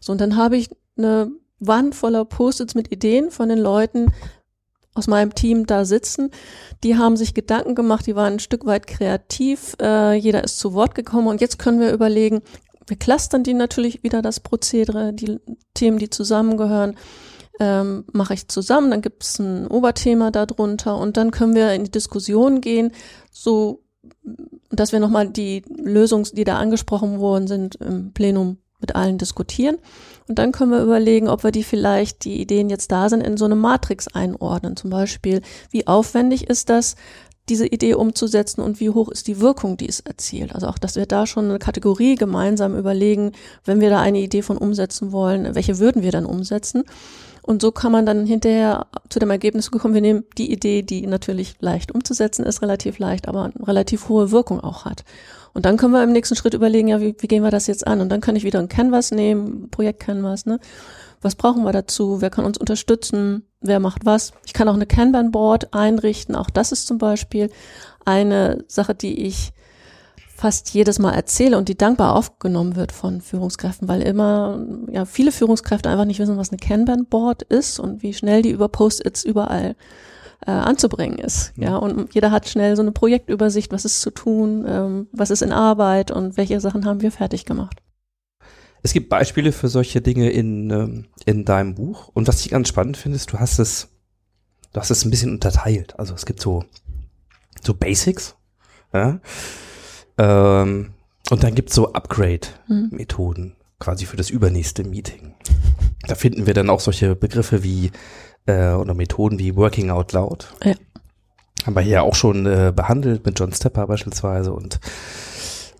S3: So, und dann habe ich eine Wand voller Post-its mit Ideen von den Leuten aus meinem Team da sitzen. Die haben sich Gedanken gemacht, die waren ein Stück weit kreativ, äh, jeder ist zu Wort gekommen und jetzt können wir überlegen, wir clustern die natürlich wieder das Prozedere, die Themen, die zusammengehören, ähm, mache ich zusammen, dann gibt es ein Oberthema darunter und dann können wir in die Diskussion gehen, so dass wir nochmal die Lösungen, die da angesprochen worden sind, im Plenum mit allen diskutieren. Und dann können wir überlegen, ob wir die vielleicht, die Ideen jetzt da sind, in so eine Matrix einordnen. Zum Beispiel, wie aufwendig ist das, diese Idee umzusetzen und wie hoch ist die Wirkung, die es erzielt. Also auch, dass wir da schon eine Kategorie gemeinsam überlegen, wenn wir da eine Idee von umsetzen wollen, welche würden wir dann umsetzen. Und so kann man dann hinterher zu dem Ergebnis gekommen, wir nehmen die Idee, die natürlich leicht umzusetzen ist, relativ leicht, aber relativ hohe Wirkung auch hat. Und dann können wir im nächsten Schritt überlegen, ja, wie, wie gehen wir das jetzt an? Und dann kann ich wieder ein Canvas nehmen, Projekt Canvas, ne? Was brauchen wir dazu? Wer kann uns unterstützen? Wer macht was? Ich kann auch eine Kanban-Board einrichten. Auch das ist zum Beispiel eine Sache, die ich fast jedes Mal erzähle und die dankbar aufgenommen wird von Führungskräften, weil immer, ja, viele Führungskräfte einfach nicht wissen, was eine Kanban-Board ist und wie schnell die über Post-its überall äh, anzubringen ist. Ja, und jeder hat schnell so eine Projektübersicht, was ist zu tun, ähm, was ist in Arbeit und welche Sachen haben wir fertig gemacht.
S2: Es gibt Beispiele für solche Dinge in, ähm, in deinem Buch. Und was ich ganz spannend finde, ist, du hast es, du hast es ein bisschen unterteilt. Also es gibt so, so Basics, ja. Ähm, und dann gibt's so Upgrade-Methoden, quasi für das übernächste Meeting. Da finden wir dann auch solche Begriffe wie äh, oder Methoden wie Working Out Loud.
S3: Ja.
S2: Haben wir hier auch schon äh, behandelt mit John Stepper beispielsweise und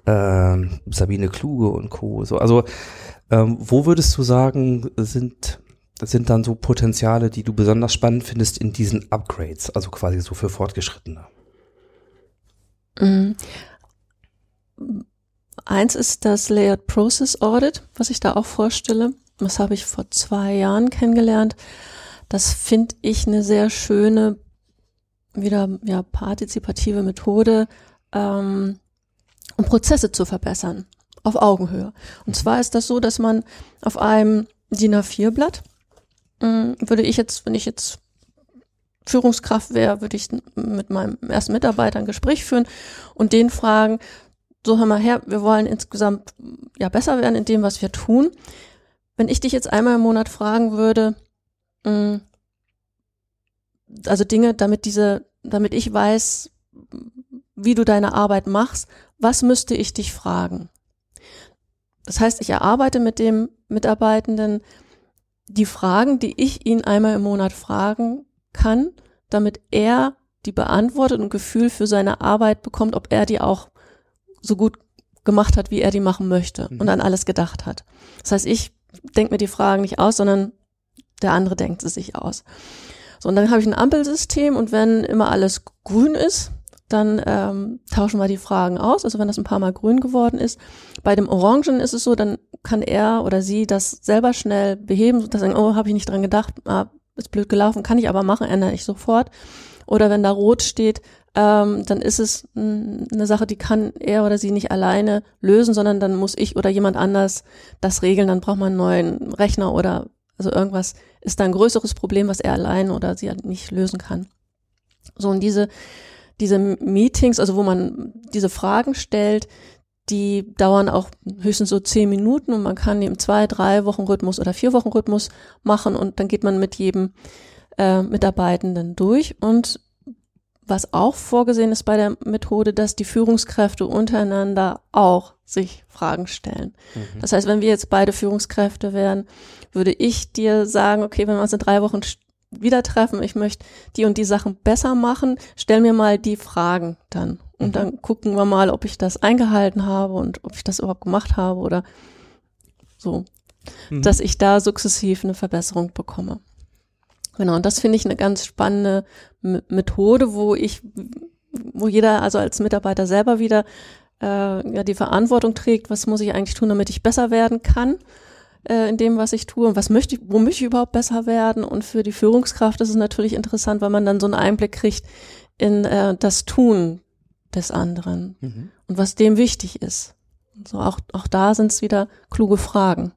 S2: ähm, Sabine Kluge und Co. So, also ähm, wo würdest du sagen, sind sind dann so Potenziale, die du besonders spannend findest in diesen Upgrades, also quasi so für Fortgeschrittene?
S3: Eins ist das Layered Process Audit, was ich da auch vorstelle. Das habe ich vor zwei Jahren kennengelernt. Das finde ich eine sehr schöne, wieder ja partizipative Methode, ähm, um Prozesse zu verbessern auf Augenhöhe. Und zwar ist das so, dass man auf einem DIN A4-Blatt mh, würde ich jetzt, wenn ich jetzt Führungskraft wäre, würde ich mit meinem ersten Mitarbeiter ein Gespräch führen und den fragen, so hör mal her, wir wollen insgesamt ja besser werden in dem, was wir tun. Wenn ich dich jetzt einmal im Monat fragen würde, mh, also Dinge, damit diese, damit ich weiß, wie du deine Arbeit machst, was müsste ich dich fragen? Das heißt, ich erarbeite mit dem Mitarbeitenden die Fragen, die ich ihn einmal im Monat fragen kann, damit er die beantwortet und Gefühl für seine Arbeit bekommt, ob er die auch so gut gemacht hat, wie er die machen möchte
S2: Mhm.
S3: und an alles gedacht hat. Das heißt, ich denke mir die Fragen nicht aus, sondern der andere denkt es sich aus. So, und dann habe ich ein Ampelsystem und wenn immer alles grün ist, dann ähm, tauschen wir die Fragen aus. Also wenn das ein paar Mal grün geworden ist. Bei dem Orangen ist es so, dann kann er oder sie das selber schnell beheben, dass sagen, oh, habe ich nicht dran gedacht, ah, ist blöd gelaufen, kann ich aber machen, ändere ich sofort. Oder wenn da rot steht, ähm, dann ist es mh, eine Sache, die kann er oder sie nicht alleine lösen, sondern dann muss ich oder jemand anders das regeln. Dann braucht man einen neuen Rechner oder also irgendwas ist da ein größeres Problem, was er allein oder sie halt nicht lösen kann. So und diese diese Meetings, also wo man diese Fragen stellt, die dauern auch höchstens so zehn Minuten und man kann im zwei, drei Wochen Rhythmus oder vier Wochen Rhythmus machen und dann geht man mit jedem äh, Mitarbeitenden durch und was auch vorgesehen ist bei der Methode, dass die Führungskräfte untereinander auch sich Fragen stellen.
S2: Mhm.
S3: Das heißt, wenn wir jetzt beide Führungskräfte wären, würde ich dir sagen, okay, wenn wir uns in drei Wochen wieder treffen, ich möchte die und die Sachen besser machen, stell mir mal die Fragen dann. Und
S2: Mhm.
S3: dann gucken wir mal, ob ich das eingehalten habe und ob ich das überhaupt gemacht habe oder so,
S2: Mhm.
S3: dass ich da sukzessiv eine Verbesserung bekomme. Genau, und das finde ich eine ganz spannende Methode, wo ich, wo jeder also als Mitarbeiter selber wieder äh, ja die Verantwortung trägt, was muss ich eigentlich tun, damit ich besser werden kann äh, in dem, was ich tue und was möchte ich, wo möchte ich überhaupt besser werden. Und für die Führungskraft ist es natürlich interessant, weil man dann so einen Einblick kriegt in äh, das Tun des anderen
S2: Mhm.
S3: und was dem wichtig ist. So auch, auch da sind es wieder kluge Fragen,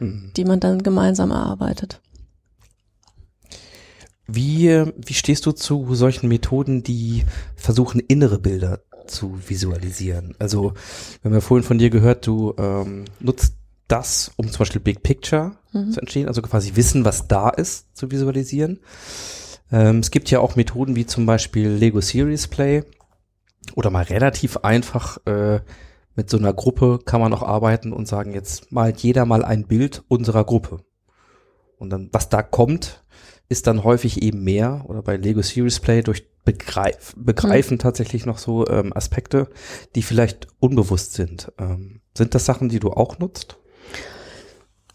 S2: Mhm.
S3: die man dann gemeinsam erarbeitet.
S2: Wie, wie stehst du zu solchen Methoden, die versuchen, innere Bilder zu visualisieren? Also, wir haben ja vorhin von dir gehört, du ähm, nutzt das, um zum Beispiel Big Picture
S3: Mhm.
S2: zu entstehen, also quasi wissen, was da ist, zu visualisieren. Ähm, es gibt ja auch Methoden wie zum Beispiel Lego Series Play oder mal relativ einfach äh, mit so einer Gruppe kann man auch arbeiten und sagen, jetzt malt jeder mal ein Bild unserer Gruppe. Und dann, was da kommt, ist dann häufig eben mehr oder bei Lego Series Play durch Begreif, Begreifen tatsächlich noch so ähm, Aspekte, die vielleicht unbewusst sind. Ähm, sind das Sachen, die du auch nutzt?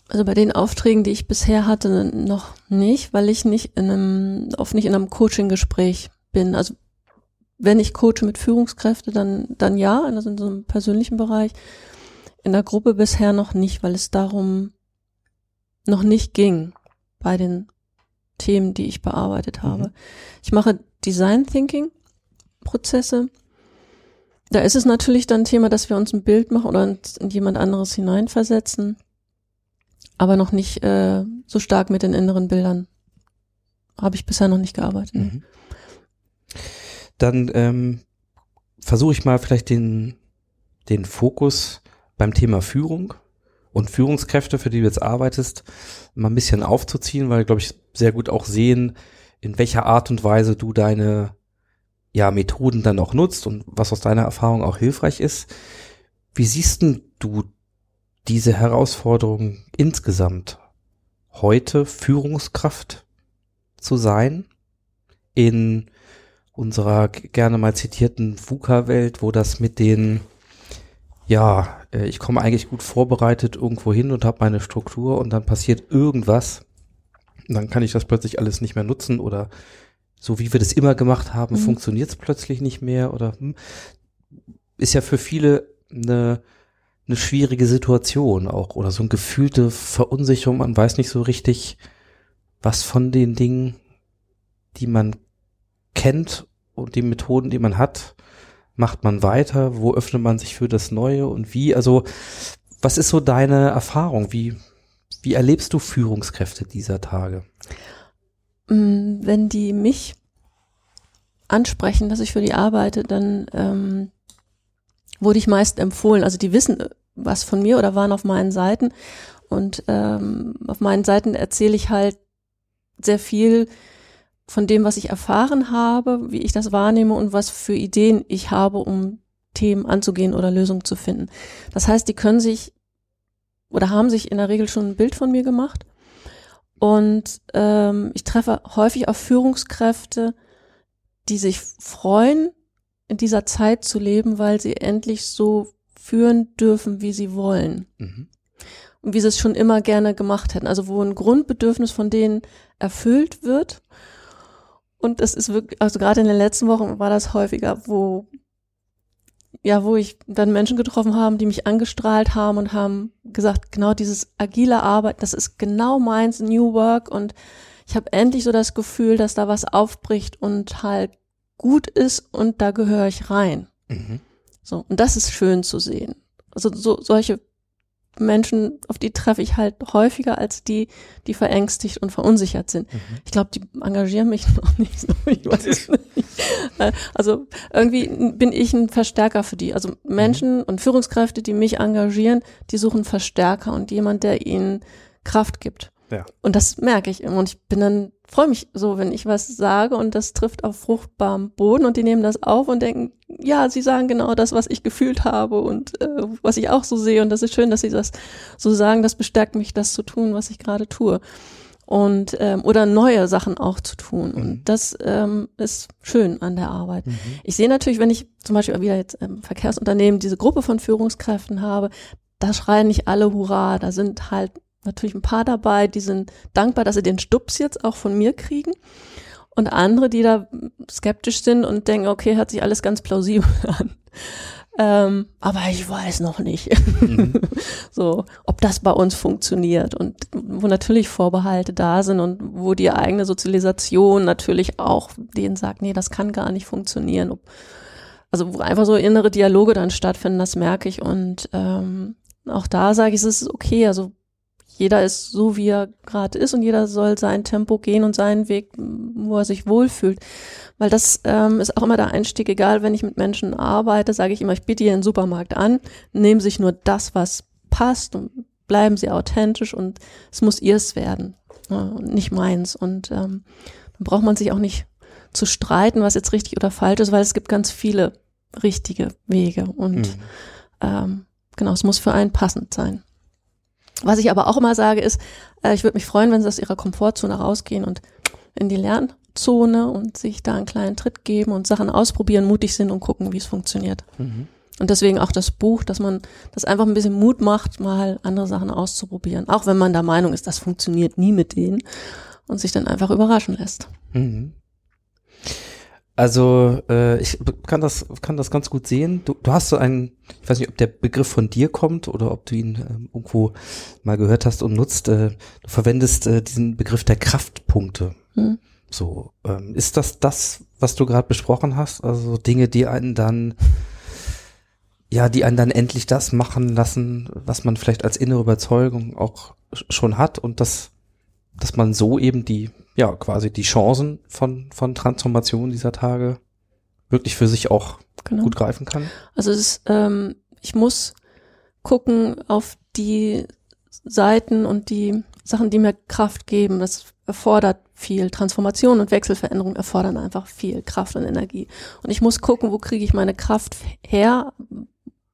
S3: Also bei den Aufträgen, die ich bisher hatte, noch nicht, weil ich nicht in einem, oft nicht in einem Coaching-Gespräch bin. Also wenn ich coache mit Führungskräften, dann, dann ja, also in so einem persönlichen Bereich. In der Gruppe bisher noch nicht, weil es darum noch nicht ging bei den Themen, die ich bearbeitet habe.
S2: Mhm.
S3: Ich mache Design Thinking Prozesse. Da ist es natürlich dann Thema, dass wir uns ein Bild machen oder uns in jemand anderes hineinversetzen aber noch nicht äh, so stark mit den inneren Bildern. Habe ich bisher noch nicht gearbeitet.
S2: Mhm. Dann ähm, versuche ich mal vielleicht den, den Fokus beim Thema Führung und Führungskräfte, für die du jetzt arbeitest, mal ein bisschen aufzuziehen, weil, glaube ich, sehr gut auch sehen, in welcher Art und Weise du deine ja, Methoden dann auch nutzt und was aus deiner Erfahrung auch hilfreich ist. Wie siehst du diese Herausforderung insgesamt heute Führungskraft zu sein in unserer gerne mal zitierten VUCA-Welt, wo das mit den, ja, äh, ich komme eigentlich gut vorbereitet irgendwo hin und habe meine Struktur und dann passiert irgendwas. Und dann kann ich das plötzlich alles nicht mehr nutzen oder so wie wir das immer gemacht haben,
S3: Mhm.
S2: funktioniert es plötzlich nicht mehr oder hm, ist ja für viele eine, eine schwierige Situation auch oder so eine gefühlte Verunsicherung. Man weiß nicht so richtig, was von den Dingen, die man kennt und die Methoden, die man hat, macht man weiter? Wo öffnet man sich für das Neue und wie? Also, was ist so deine Erfahrung? Wie, wie erlebst du Führungskräfte dieser Tage?
S3: Mm, Wenn die mich ansprechen, dass ich für die arbeite, dann ähm, wurde ich meist empfohlen. Also die wissen äh, was von mir oder waren auf meinen Seiten. Und ähm, auf meinen Seiten erzähle ich halt sehr viel von dem, was ich erfahren habe, wie ich das wahrnehme und was für Ideen ich habe, um Themen anzugehen oder Lösungen zu finden. Das heißt, die können sich oder haben sich in der Regel schon ein Bild von mir gemacht Und ähm, ich treffe häufig auf Führungskräfte, die sich freuen, in dieser Zeit zu leben, weil sie endlich so führen dürfen, wie sie wollen.
S2: Mhm.
S3: Und wie sie es schon immer gerne gemacht hätten. Also wo ein Grundbedürfnis von denen erfüllt wird. Und das ist wirklich, also gerade in den letzten Wochen war das häufiger, wo ja, wo ich dann Menschen getroffen haben, die mich angestrahlt haben und haben gesagt, genau dieses agile Arbeiten, das ist genau meins, New Work und ich habe endlich so das Gefühl, dass da was aufbricht und halt gut ist und da gehöre ich rein.
S2: Mhm.
S3: So, und das ist schön zu sehen. Also so solche Menschen, auf die treffe ich halt häufiger als die, die verängstigt und verunsichert sind.
S2: Mhm.
S3: Ich glaube, die engagieren mich noch nicht so. Ich weiß nicht. Äh, Also irgendwie bin ich ein Verstärker für die. Also Menschen und Führungskräfte, die mich engagieren, die suchen Verstärker und jemand, der ihnen Kraft gibt.
S2: Ja.
S3: Und das merke ich immer. Und ich bin dann, freue mich so, wenn ich was sage und das trifft auf fruchtbarem Boden und die nehmen das auf und denken, ja, sie sagen genau das, was ich gefühlt habe und äh, was ich auch so sehe. Und das ist schön, dass sie das so sagen. Das bestärkt mich, das zu tun, was ich gerade tue. Und ähm, oder neue Sachen auch zu tun.
S2: Mhm.
S3: Und das ähm, ist schön an der Arbeit.
S2: Mhm.
S3: Ich sehe natürlich, wenn ich zum Beispiel wieder jetzt im Verkehrsunternehmen diese Gruppe von Führungskräften habe, da schreien nicht alle Hurra, da sind halt natürlich ein paar dabei, die sind dankbar, dass sie den Stups jetzt auch von mir kriegen. Und andere, die da skeptisch sind und denken, okay, hört sich alles ganz plausibel an. Ähm, aber ich weiß noch nicht,
S2: Mhm.
S3: so, ob das bei uns funktioniert und wo natürlich Vorbehalte da sind und wo die eigene Sozialisation natürlich auch denen sagt, nee, das kann gar nicht funktionieren. Ob, also wo einfach so innere Dialoge dann stattfinden, das merke ich und ähm, auch da sage ich, es ist okay, also jeder ist so, wie er gerade ist und jeder soll sein Tempo gehen und seinen Weg, wo er sich wohlfühlt. Weil das ähm, ist auch immer der Einstieg, egal wenn ich mit Menschen arbeite, sage ich immer, ich biete ihr einen Supermarkt an, nehmen sich nur das, was passt und bleiben sie authentisch und es muss ihrs werden ja, und nicht meins. Und ähm, dann braucht man sich auch nicht zu streiten, was jetzt richtig oder falsch ist, weil es gibt ganz viele richtige Wege und
S2: Mhm.
S3: ähm, genau, es muss für einen passend sein. Was ich aber auch immer sage ist, äh, ich würde mich freuen, wenn sie aus ihrer Komfortzone rausgehen und in die Lernzone und sich da einen kleinen Tritt geben und Sachen ausprobieren, mutig sind und gucken, wie es funktioniert.
S2: Mhm.
S3: Und deswegen auch das Buch, dass man das einfach ein bisschen Mut macht, mal andere Sachen auszuprobieren. Auch wenn man der Meinung ist, das funktioniert nie mit denen und sich dann einfach überraschen lässt.
S2: Mhm. Also äh, ich kann das kann das ganz gut sehen. Du, du hast so einen, ich weiß nicht, ob der Begriff von dir kommt oder ob du ihn ähm, irgendwo mal gehört hast und nutzt. Äh, du verwendest äh, diesen Begriff der Kraftpunkte.
S3: Hm.
S2: So ähm, ist das das, was du gerade besprochen hast? Also Dinge, die einen dann ja, die einen dann endlich das machen lassen, was man vielleicht als innere Überzeugung auch sch- schon hat und das, dass man so eben die, ja, quasi die Chancen von, von Transformation dieser Tage wirklich für sich auch
S3: Genau.
S2: gut greifen kann.
S3: Also es ist, ähm, ich muss gucken auf die Seiten und die Sachen, die mir Kraft geben. Das erfordert viel. Transformation und Wechselveränderung erfordern einfach viel Kraft und Energie. Und ich muss gucken, wo kriege ich meine Kraft her,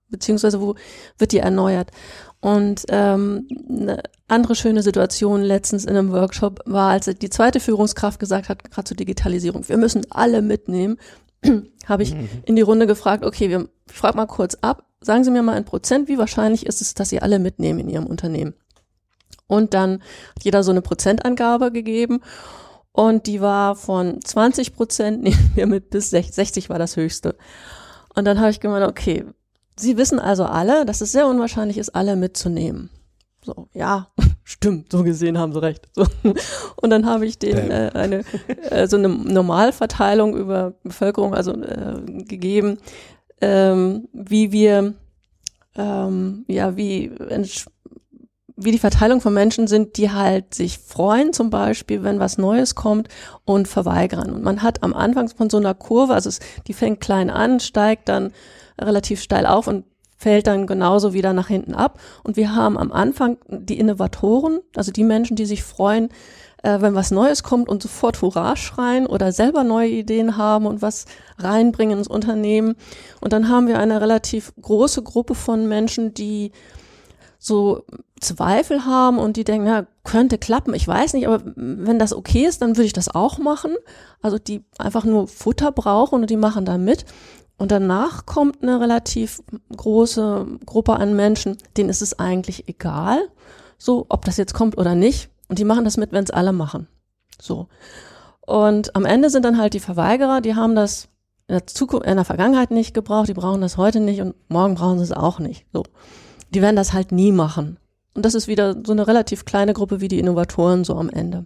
S3: beziehungsweise wo wird die erneuert. Und ähm, eine andere schöne Situation letztens in einem Workshop war, als die zweite Führungskraft gesagt hat, gerade zur Digitalisierung, wir müssen alle mitnehmen, habe ich in die Runde gefragt, okay, wir, ich frage mal kurz ab, sagen Sie mir mal in Prozent, wie wahrscheinlich ist es, dass Sie alle mitnehmen in Ihrem Unternehmen? Und dann hat jeder so eine Prozentangabe gegeben und die war von 20 Prozent nehmen wir mit bis 60, 60 war das höchste. Und dann habe ich gemeint, okay, Sie wissen also alle, dass es sehr unwahrscheinlich ist, alle mitzunehmen. So, ja, stimmt, so gesehen haben sie recht. So. Und dann habe ich denen äh, eine äh, so eine Normalverteilung über Bevölkerung also äh, gegeben, ähm, wie wir ähm, ja wie wie die Verteilung von Menschen sind, die halt sich freuen, zum Beispiel, wenn was Neues kommt und verweigern. Und man hat am Anfang von so einer Kurve, also es, die fängt klein an, steigt dann relativ steil auf und fällt dann genauso wieder nach hinten ab. Und wir haben am Anfang die Innovatoren, also die Menschen, die sich freuen, äh, wenn was Neues kommt und sofort Hurra schreien oder selber neue Ideen haben und was reinbringen ins Unternehmen. Und dann haben wir eine relativ große Gruppe von Menschen, die so Zweifel haben und die denken, na, könnte klappen, ich weiß nicht, aber wenn das okay ist, dann würde ich das auch machen. Also die einfach nur Futter brauchen und die machen da mit. Und danach kommt eine relativ große Gruppe an Menschen, denen ist es eigentlich egal, so, ob das jetzt kommt oder nicht. Und die machen das mit, wenn es alle machen. So. Und am Ende sind dann halt die Verweigerer, die haben das in der Zukunft, in der Vergangenheit nicht gebraucht, die brauchen das heute nicht und morgen brauchen sie es auch nicht. So. Die werden das halt nie machen. Und das ist wieder so eine relativ kleine Gruppe wie die Innovatoren so am Ende.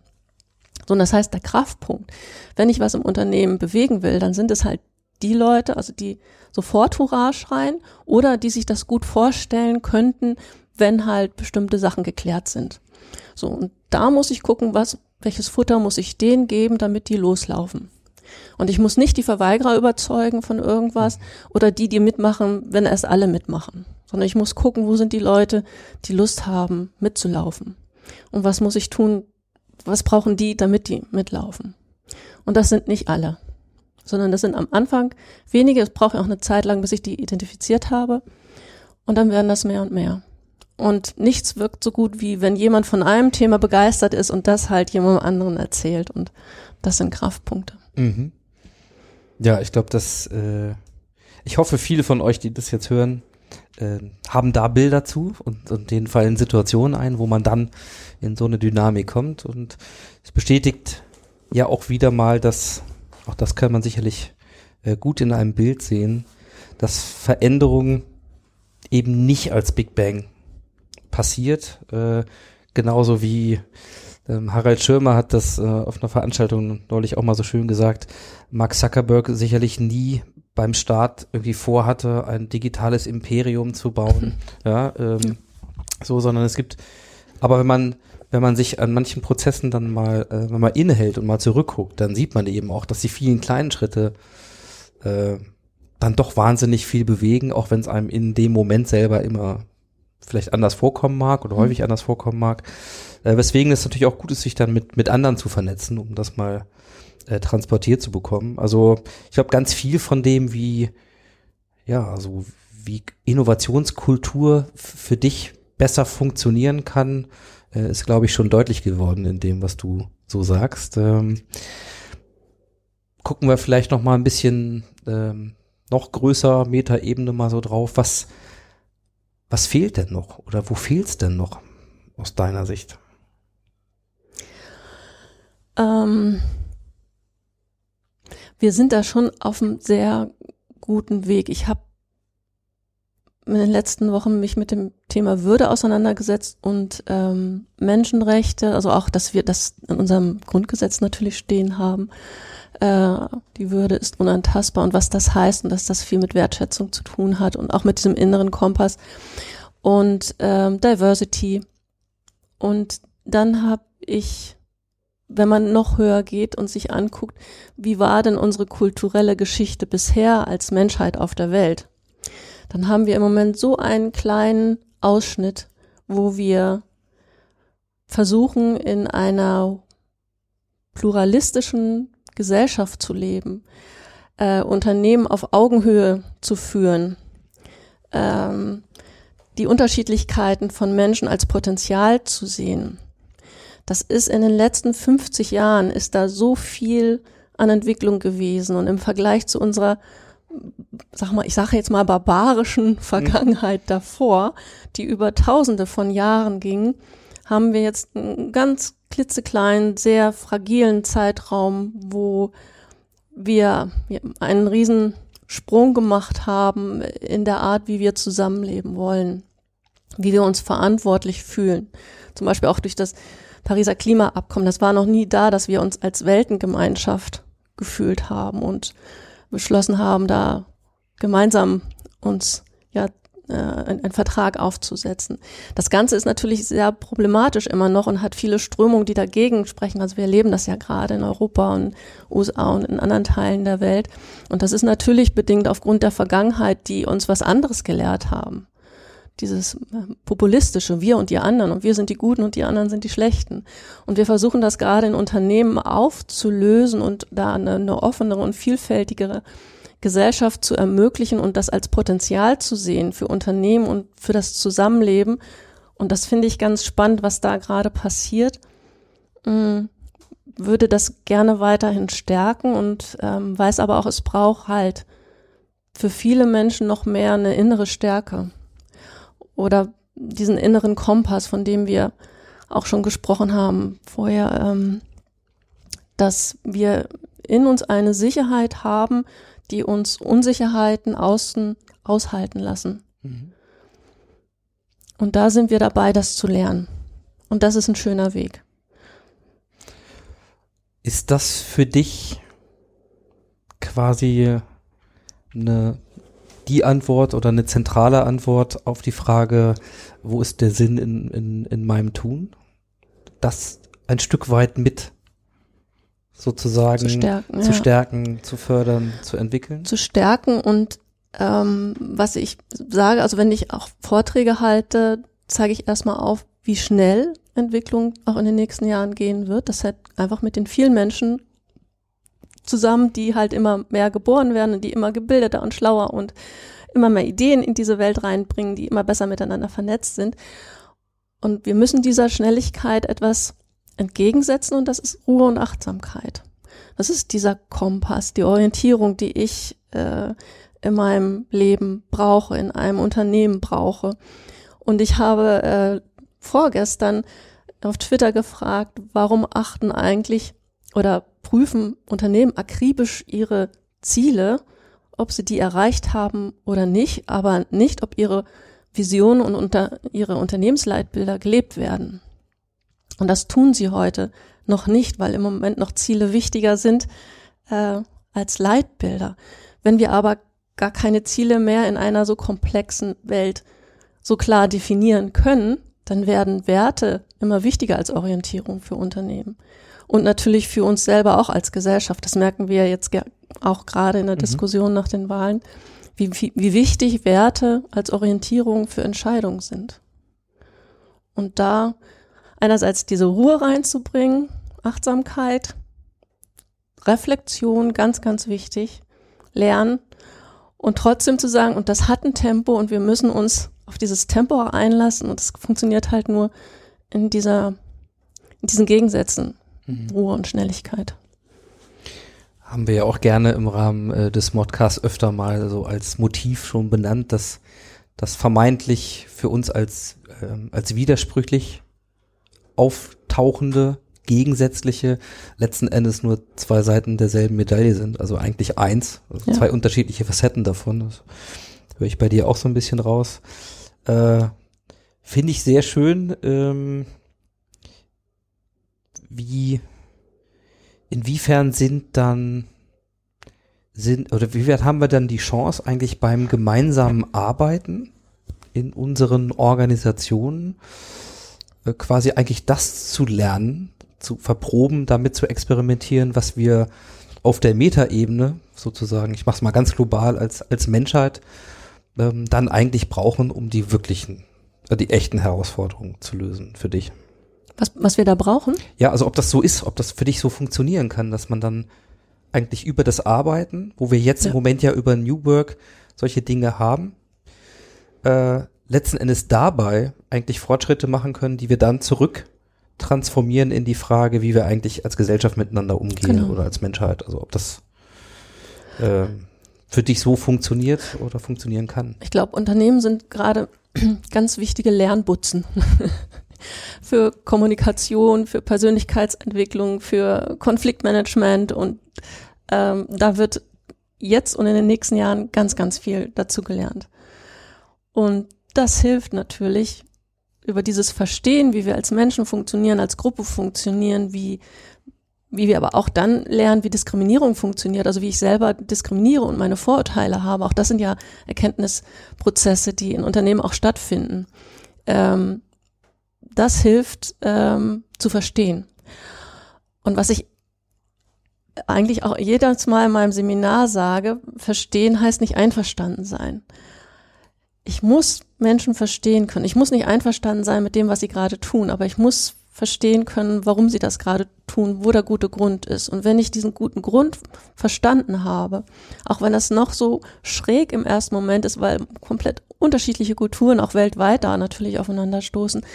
S3: So, und das heißt, der Kraftpunkt, wenn ich was im Unternehmen bewegen will, dann sind es halt die Leute, also die sofort Hurra schreien oder die sich das gut vorstellen könnten, wenn halt bestimmte Sachen geklärt sind. So, und da muss ich gucken, was, welches Futter muss ich denen geben, damit die loslaufen. Und ich muss nicht die Verweigerer überzeugen von irgendwas oder die, die mitmachen, wenn erst alle mitmachen sondern ich muss gucken, wo sind die Leute, die Lust haben, mitzulaufen. Und was muss ich tun, was brauchen die, damit die mitlaufen. Und das sind nicht alle, sondern das sind am Anfang wenige, es braucht auch eine Zeit lang, bis ich die identifiziert habe. Und dann werden das mehr und mehr. Und nichts wirkt so gut, wie wenn jemand von einem Thema begeistert ist und das halt jemandem anderen erzählt. Und das sind Kraftpunkte.
S2: Mhm. Ja, ich glaube, dass äh, ich hoffe, viele von euch, die das jetzt hören, äh, haben da Bilder zu und, und denen fallen Situationen ein, wo man dann in so eine Dynamik kommt. Und es bestätigt ja auch wieder mal, dass, auch das kann man sicherlich äh, gut in einem Bild sehen, dass Veränderung eben nicht als Big Bang passiert, äh, genauso wie ähm, Harald Schirmer hat das äh, auf einer Veranstaltung neulich auch mal so schön gesagt, Mark Zuckerberg sicherlich nie beim Start irgendwie vorhatte, ein digitales Imperium zu bauen. ja, ähm, so, sondern es gibt, aber wenn man, wenn man sich an manchen Prozessen dann mal, äh, wenn man innehält und mal zurückguckt, dann sieht man eben auch, dass die vielen kleinen Schritte äh, dann doch wahnsinnig viel bewegen, auch wenn es einem in dem Moment selber immer vielleicht anders vorkommen mag oder mhm. häufig anders vorkommen mag. Äh, weswegen es natürlich auch gut ist, sich dann mit, mit anderen zu vernetzen, um das mal äh, transportiert zu bekommen. Also ich glaube, ganz viel von dem, wie, ja, also wie Innovationskultur für dich besser funktionieren kann, äh, ist, glaube ich, schon deutlich geworden in dem, was du so sagst. Ähm, gucken wir vielleicht noch mal ein bisschen ähm, noch größer Metaebene mal so drauf. Was, was fehlt denn noch oder wo fehlt es denn noch aus deiner Sicht?
S3: Ähm, wir sind da schon auf einem sehr guten Weg. Ich habe in den letzten Wochen mich mit dem Thema Würde auseinandergesetzt und ähm, Menschenrechte, also auch, dass wir das in unserem Grundgesetz natürlich stehen haben. Äh, die Würde ist unantastbar und was das heißt und dass das viel mit Wertschätzung zu tun hat und auch mit diesem inneren Kompass und ähm, Diversity. Und dann habe ich wenn man noch höher geht und sich anguckt, wie war denn unsere kulturelle Geschichte bisher als Menschheit auf der Welt, dann haben wir im Moment so einen kleinen Ausschnitt, wo wir versuchen, in einer pluralistischen Gesellschaft zu leben, äh, Unternehmen auf Augenhöhe zu führen, ähm, die Unterschiedlichkeiten von Menschen als Potenzial zu sehen. Das ist in den letzten 50 Jahren ist da so viel an Entwicklung gewesen und im Vergleich zu unserer sag mal, ich sage jetzt mal barbarischen Vergangenheit mhm. davor, die über tausende von Jahren ging, haben wir jetzt einen ganz klitzekleinen, sehr fragilen Zeitraum, wo wir einen riesen Sprung gemacht haben in der Art, wie wir zusammenleben wollen, wie wir uns verantwortlich fühlen. Zum Beispiel auch durch das Pariser Klimaabkommen, das war noch nie da, dass wir uns als Weltengemeinschaft gefühlt haben und beschlossen haben, da gemeinsam uns ja äh, einen Vertrag aufzusetzen. Das Ganze ist natürlich sehr problematisch immer noch und hat viele Strömungen, die dagegen sprechen. Also wir erleben das ja gerade in Europa und USA und in anderen Teilen der Welt. Und das ist natürlich bedingt aufgrund der Vergangenheit, die uns was anderes gelehrt haben dieses äh, populistische, wir und die anderen und wir sind die Guten und die anderen sind die Schlechten. Und wir versuchen das gerade in Unternehmen aufzulösen und da eine, eine offenere und vielfältigere Gesellschaft zu ermöglichen und das als Potenzial zu sehen für Unternehmen und für das Zusammenleben Und das finde ich ganz spannend, was da gerade passiert. Mm, würde das gerne weiterhin stärken und ähm, weiß aber auch, es braucht halt für viele Menschen noch mehr eine innere Stärke oder diesen inneren Kompass, von dem wir auch schon gesprochen haben vorher, ähm, dass wir in uns eine Sicherheit haben, die uns Unsicherheiten außen aushalten lassen. Mhm. Und da sind wir dabei, das zu lernen. Und das ist ein schöner Weg.
S2: Ist das für dich quasi eine, die Antwort oder eine zentrale Antwort auf die Frage, wo ist der Sinn in, in, in meinem Tun? Das ein Stück weit mit sozusagen zu stärken, zu, ja. stärken, zu fördern, zu entwickeln?
S3: Zu stärken und ähm, was ich sage, also wenn ich auch Vorträge halte, zeige ich erstmal auf, wie schnell Entwicklung auch in den nächsten Jahren gehen wird. Das hat einfach mit den vielen Menschen zusammen, die halt immer mehr geboren werden und die immer gebildeter und schlauer und immer mehr Ideen in diese Welt reinbringen, die immer besser miteinander vernetzt sind. Und wir müssen dieser Schnelligkeit etwas entgegensetzen und das ist Ruhe und Achtsamkeit. Das ist dieser Kompass, die Orientierung, die ich äh, in meinem Leben brauche, in einem Unternehmen brauche. Und ich habe äh, vorgestern auf Twitter gefragt, warum achten eigentlich oder prüfen Unternehmen akribisch ihre Ziele, ob sie die erreicht haben oder nicht, aber nicht, ob ihre Visionen und unter, ihre Unternehmensleitbilder gelebt werden. Und das tun sie heute noch nicht, weil im Moment noch Ziele wichtiger sind äh, als Leitbilder. Wenn wir aber gar keine Ziele mehr in einer so komplexen Welt so klar definieren können, dann werden Werte immer wichtiger als Orientierung für Unternehmen. Und natürlich für uns selber auch als Gesellschaft. Das merken wir jetzt auch gerade in der mhm. Diskussion nach den Wahlen, wie, wie, wichtig Werte als Orientierung für Entscheidungen sind. Und da einerseits diese Ruhe reinzubringen, Achtsamkeit, Reflexion, ganz, ganz wichtig, Lernen und trotzdem zu sagen, und das hat ein Tempo und wir müssen uns auf dieses Tempo einlassen und es funktioniert halt nur in dieser, in diesen Gegensätzen, mhm. Ruhe und Schnelligkeit.
S2: Haben wir ja auch gerne im Rahmen äh, des Modcasts öfter mal so als Motiv schon benannt, dass das vermeintlich für uns als, ähm, als widersprüchlich auftauchende, gegensätzliche, letzten Endes nur zwei Seiten derselben Medaille sind. Also eigentlich eins, also ja. zwei unterschiedliche Facetten davon. Das höre ich bei dir auch so ein bisschen raus. Äh, Finde ich sehr schön, ähm, wie, inwiefern sind dann, sind, oder wie weit haben wir dann die Chance eigentlich beim gemeinsamen Arbeiten in unseren Organisationen, äh, quasi eigentlich das zu lernen, zu verproben, damit zu experimentieren, was wir auf der Metaebene sozusagen, ich mache es mal ganz global als, als Menschheit, ähm, dann eigentlich brauchen, um die wirklichen, äh, die echten Herausforderungen zu lösen für dich.
S3: Was, was wir da brauchen?
S2: Ja, also ob das so ist, ob das für dich so funktionieren kann, dass man dann eigentlich über das Arbeiten, wo wir jetzt ja. im Moment ja über New Work solche Dinge haben, äh, letzten Endes dabei eigentlich Fortschritte machen können, die wir dann zurück transformieren in die Frage, wie wir eigentlich als Gesellschaft miteinander umgehen genau. oder als Menschheit. Also ob das äh, für dich so funktioniert oder funktionieren kann.
S3: Ich glaube, Unternehmen sind gerade ganz wichtige Lernbutzen für Kommunikation, für Persönlichkeitsentwicklung, für Konfliktmanagement und ähm, da wird jetzt und in den nächsten Jahren ganz, ganz viel dazu gelernt. Und das hilft natürlich über dieses Verstehen, wie wir als Menschen funktionieren, als Gruppe funktionieren, wie, wie wir aber auch dann lernen, wie Diskriminierung funktioniert, also wie ich selber diskriminiere und meine Vorurteile habe. Auch das sind ja Erkenntnisprozesse, die in Unternehmen auch stattfinden. Ähm, das hilft ähm, zu verstehen. Und was ich eigentlich auch jedes Mal in meinem Seminar sage, verstehen heißt nicht einverstanden sein ich muss Menschen verstehen können. Ich muss nicht einverstanden sein mit dem, was sie gerade tun, aber ich muss verstehen können, warum sie das gerade tun, wo der gute Grund ist. Und wenn ich diesen guten Grund verstanden habe, auch wenn das noch so schräg im ersten Moment ist, weil komplett unterschiedliche Kulturen auch weltweit da natürlich aufeinanderstoßen,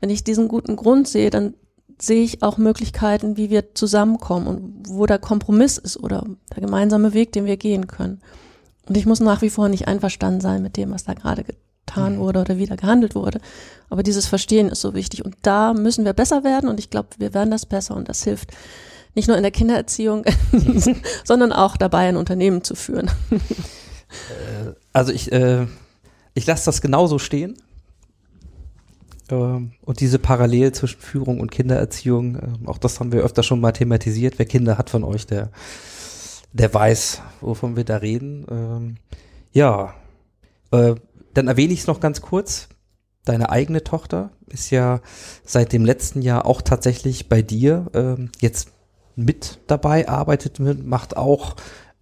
S3: wenn ich diesen guten Grund sehe, dann sehe ich auch Möglichkeiten, wie wir zusammenkommen und wo der Kompromiss ist oder der gemeinsame Weg, den wir gehen können. Und ich muss nach wie vor nicht einverstanden sein mit dem, was da gerade getan
S2: Mhm.
S3: wurde oder wie da gehandelt wurde. Aber dieses Verstehen ist so wichtig. Und da müssen wir besser werden. Und ich glaube, wir werden das besser. Und das hilft nicht nur in der Kindererziehung, sondern auch dabei, ein Unternehmen zu führen.
S2: Also ich, äh, ich lasse das genauso stehen. Ähm, und diese Parallel zwischen Führung und Kindererziehung, ähm, auch das haben wir öfter schon mal thematisiert. Wer Kinder hat von euch, der, der weiß, wovon wir da reden. Ähm, ja, äh, dann erwähne ich es noch ganz kurz. Deine eigene Tochter ist ja seit dem letzten Jahr auch tatsächlich bei dir jetzt mit dabei, arbeitet mit, macht auch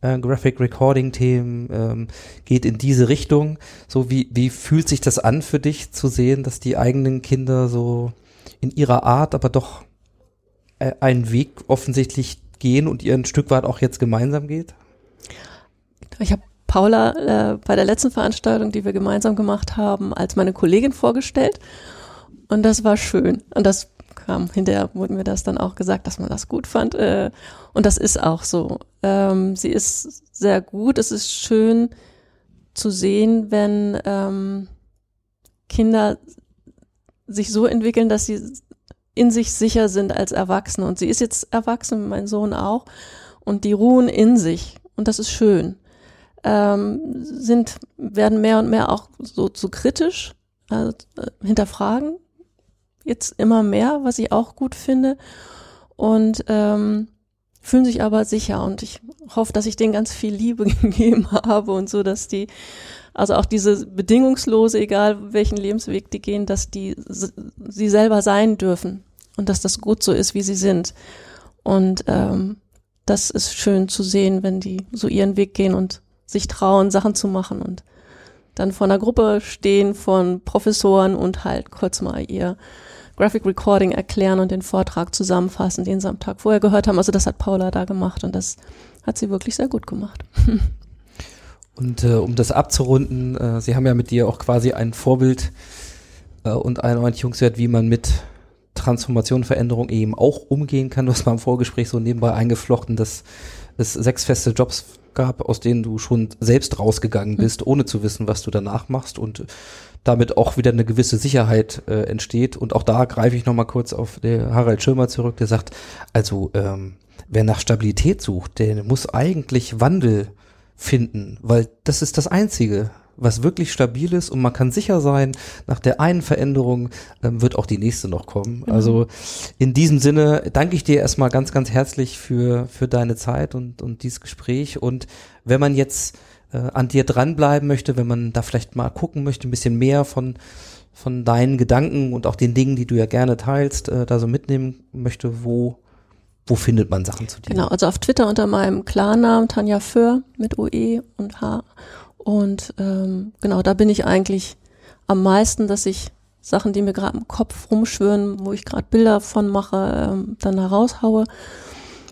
S2: äh, Graphic Recording Themen, ähm, geht in diese Richtung. So wie, wie fühlt sich das an für dich zu sehen, dass die eigenen Kinder so in ihrer Art, aber doch äh, einen Weg offensichtlich gehen und ihr ein Stück weit auch jetzt gemeinsam geht?
S3: Ich habe Paula äh, bei der letzten Veranstaltung, die wir gemeinsam gemacht haben, als meine Kollegin vorgestellt. Und das war schön. Und das kam hinterher, wurde mir das dann auch gesagt, dass man das gut fand. Äh, und das ist auch so. Ähm, sie ist sehr gut. Es ist schön zu sehen, wenn ähm, Kinder sich so entwickeln, dass sie in sich sicher sind als Erwachsene. Und sie ist jetzt erwachsen, mein Sohn auch. Und die ruhen in sich. Und das ist schön ähm, sind, werden mehr und mehr auch so zu kritisch, also, äh, hinterfragen. Jetzt immer mehr, was ich auch gut finde. Und ähm, fühlen sich aber sicher. Und ich hoffe, dass ich denen ganz viel Liebe gegeben habe und so, dass die, also auch diese bedingungslose, egal welchen Lebensweg die gehen, dass die sie selber sein dürfen. Und dass das gut so ist, wie sie sind. Und ähm, das ist schön zu sehen, wenn die so ihren Weg gehen und sich trauen, Sachen zu machen und dann vor einer Gruppe stehen von Professoren und halt kurz mal ihr Graphic Recording erklären und den Vortrag zusammenfassen, den sie am Tag vorher gehört haben. Also das hat Paula da gemacht und das hat sie wirklich sehr gut gemacht.
S2: Und äh, um das abzurunden, äh, Sie haben ja mit dir auch quasi ein Vorbild äh, und einen Orientierungswert, wie man mit Transformation, Veränderung eben auch umgehen kann. Du hast mal im Vorgespräch so nebenbei eingeflochten, dass es sechs feste Jobs gab, aus denen du schon selbst rausgegangen bist, ohne zu wissen, was du danach machst und damit auch wieder eine gewisse Sicherheit äh, entsteht. Und auch da greife ich nochmal kurz auf der Harald Schirmer zurück, der sagt, also ähm, wer nach Stabilität sucht, der muss eigentlich Wandel finden, weil das ist das Einzige, was wirklich stabil ist und man kann sicher sein, nach der einen Veränderung ähm, wird auch die nächste noch kommen. Also in diesem Sinne danke ich dir erstmal ganz, ganz herzlich für, für deine Zeit und, und dieses Gespräch. Und wenn man jetzt äh, an dir dranbleiben möchte, wenn man da vielleicht mal gucken möchte, ein bisschen mehr von, von deinen Gedanken und auch den Dingen, die du ja gerne teilst, äh, da so mitnehmen möchte, wo, wo findet man Sachen zu dir?
S3: Genau, also auf Twitter unter meinem Klarnamen Tanja Föhr mit OE und H. Und ähm, genau, da bin ich eigentlich am meisten, dass ich Sachen, die mir gerade im Kopf rumschwören, wo ich gerade Bilder von mache, ähm, dann heraushaue.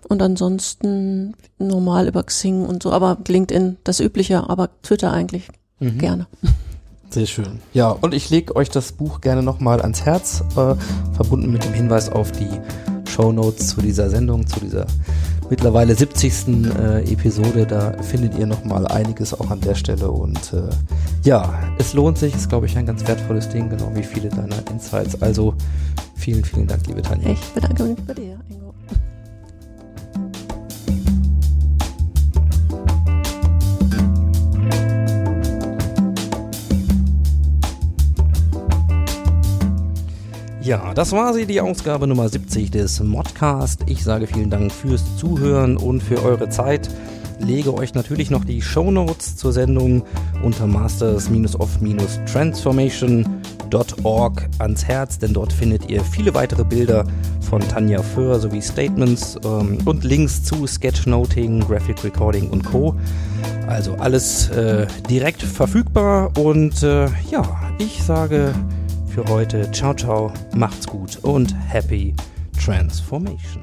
S3: Und ansonsten normal über Xing und so, aber LinkedIn das Übliche, aber Twitter eigentlich
S2: Mhm.
S3: gerne.
S2: Sehr schön. Ja, und ich lege euch das Buch gerne nochmal ans Herz, äh, verbunden mit dem Hinweis auf die Show Notes zu dieser Sendung, zu dieser mittlerweile 70. Äh, Episode. Da findet ihr nochmal einiges auch an der Stelle. Und äh, ja, es lohnt sich, ist, glaube ich, ein ganz wertvolles Ding, genau wie viele deiner Insights. Also vielen, vielen Dank, liebe Tanja.
S3: Ich bedanke mich bei dir,
S2: Ja, das war sie, die Ausgabe Nummer 70 des Modcast. Ich sage vielen Dank fürs Zuhören und für eure Zeit. Lege euch natürlich noch die Shownotes zur Sendung unter masters-of-transformation.org ans Herz, denn dort findet ihr viele weitere Bilder von Tanja Föhr sowie Statements ähm, und Links zu Sketchnoting, Graphic Recording und Co. Also alles äh, direkt verfügbar und äh, ja, ich sage für heute. Ciao, ciao, macht's gut und happy transformation.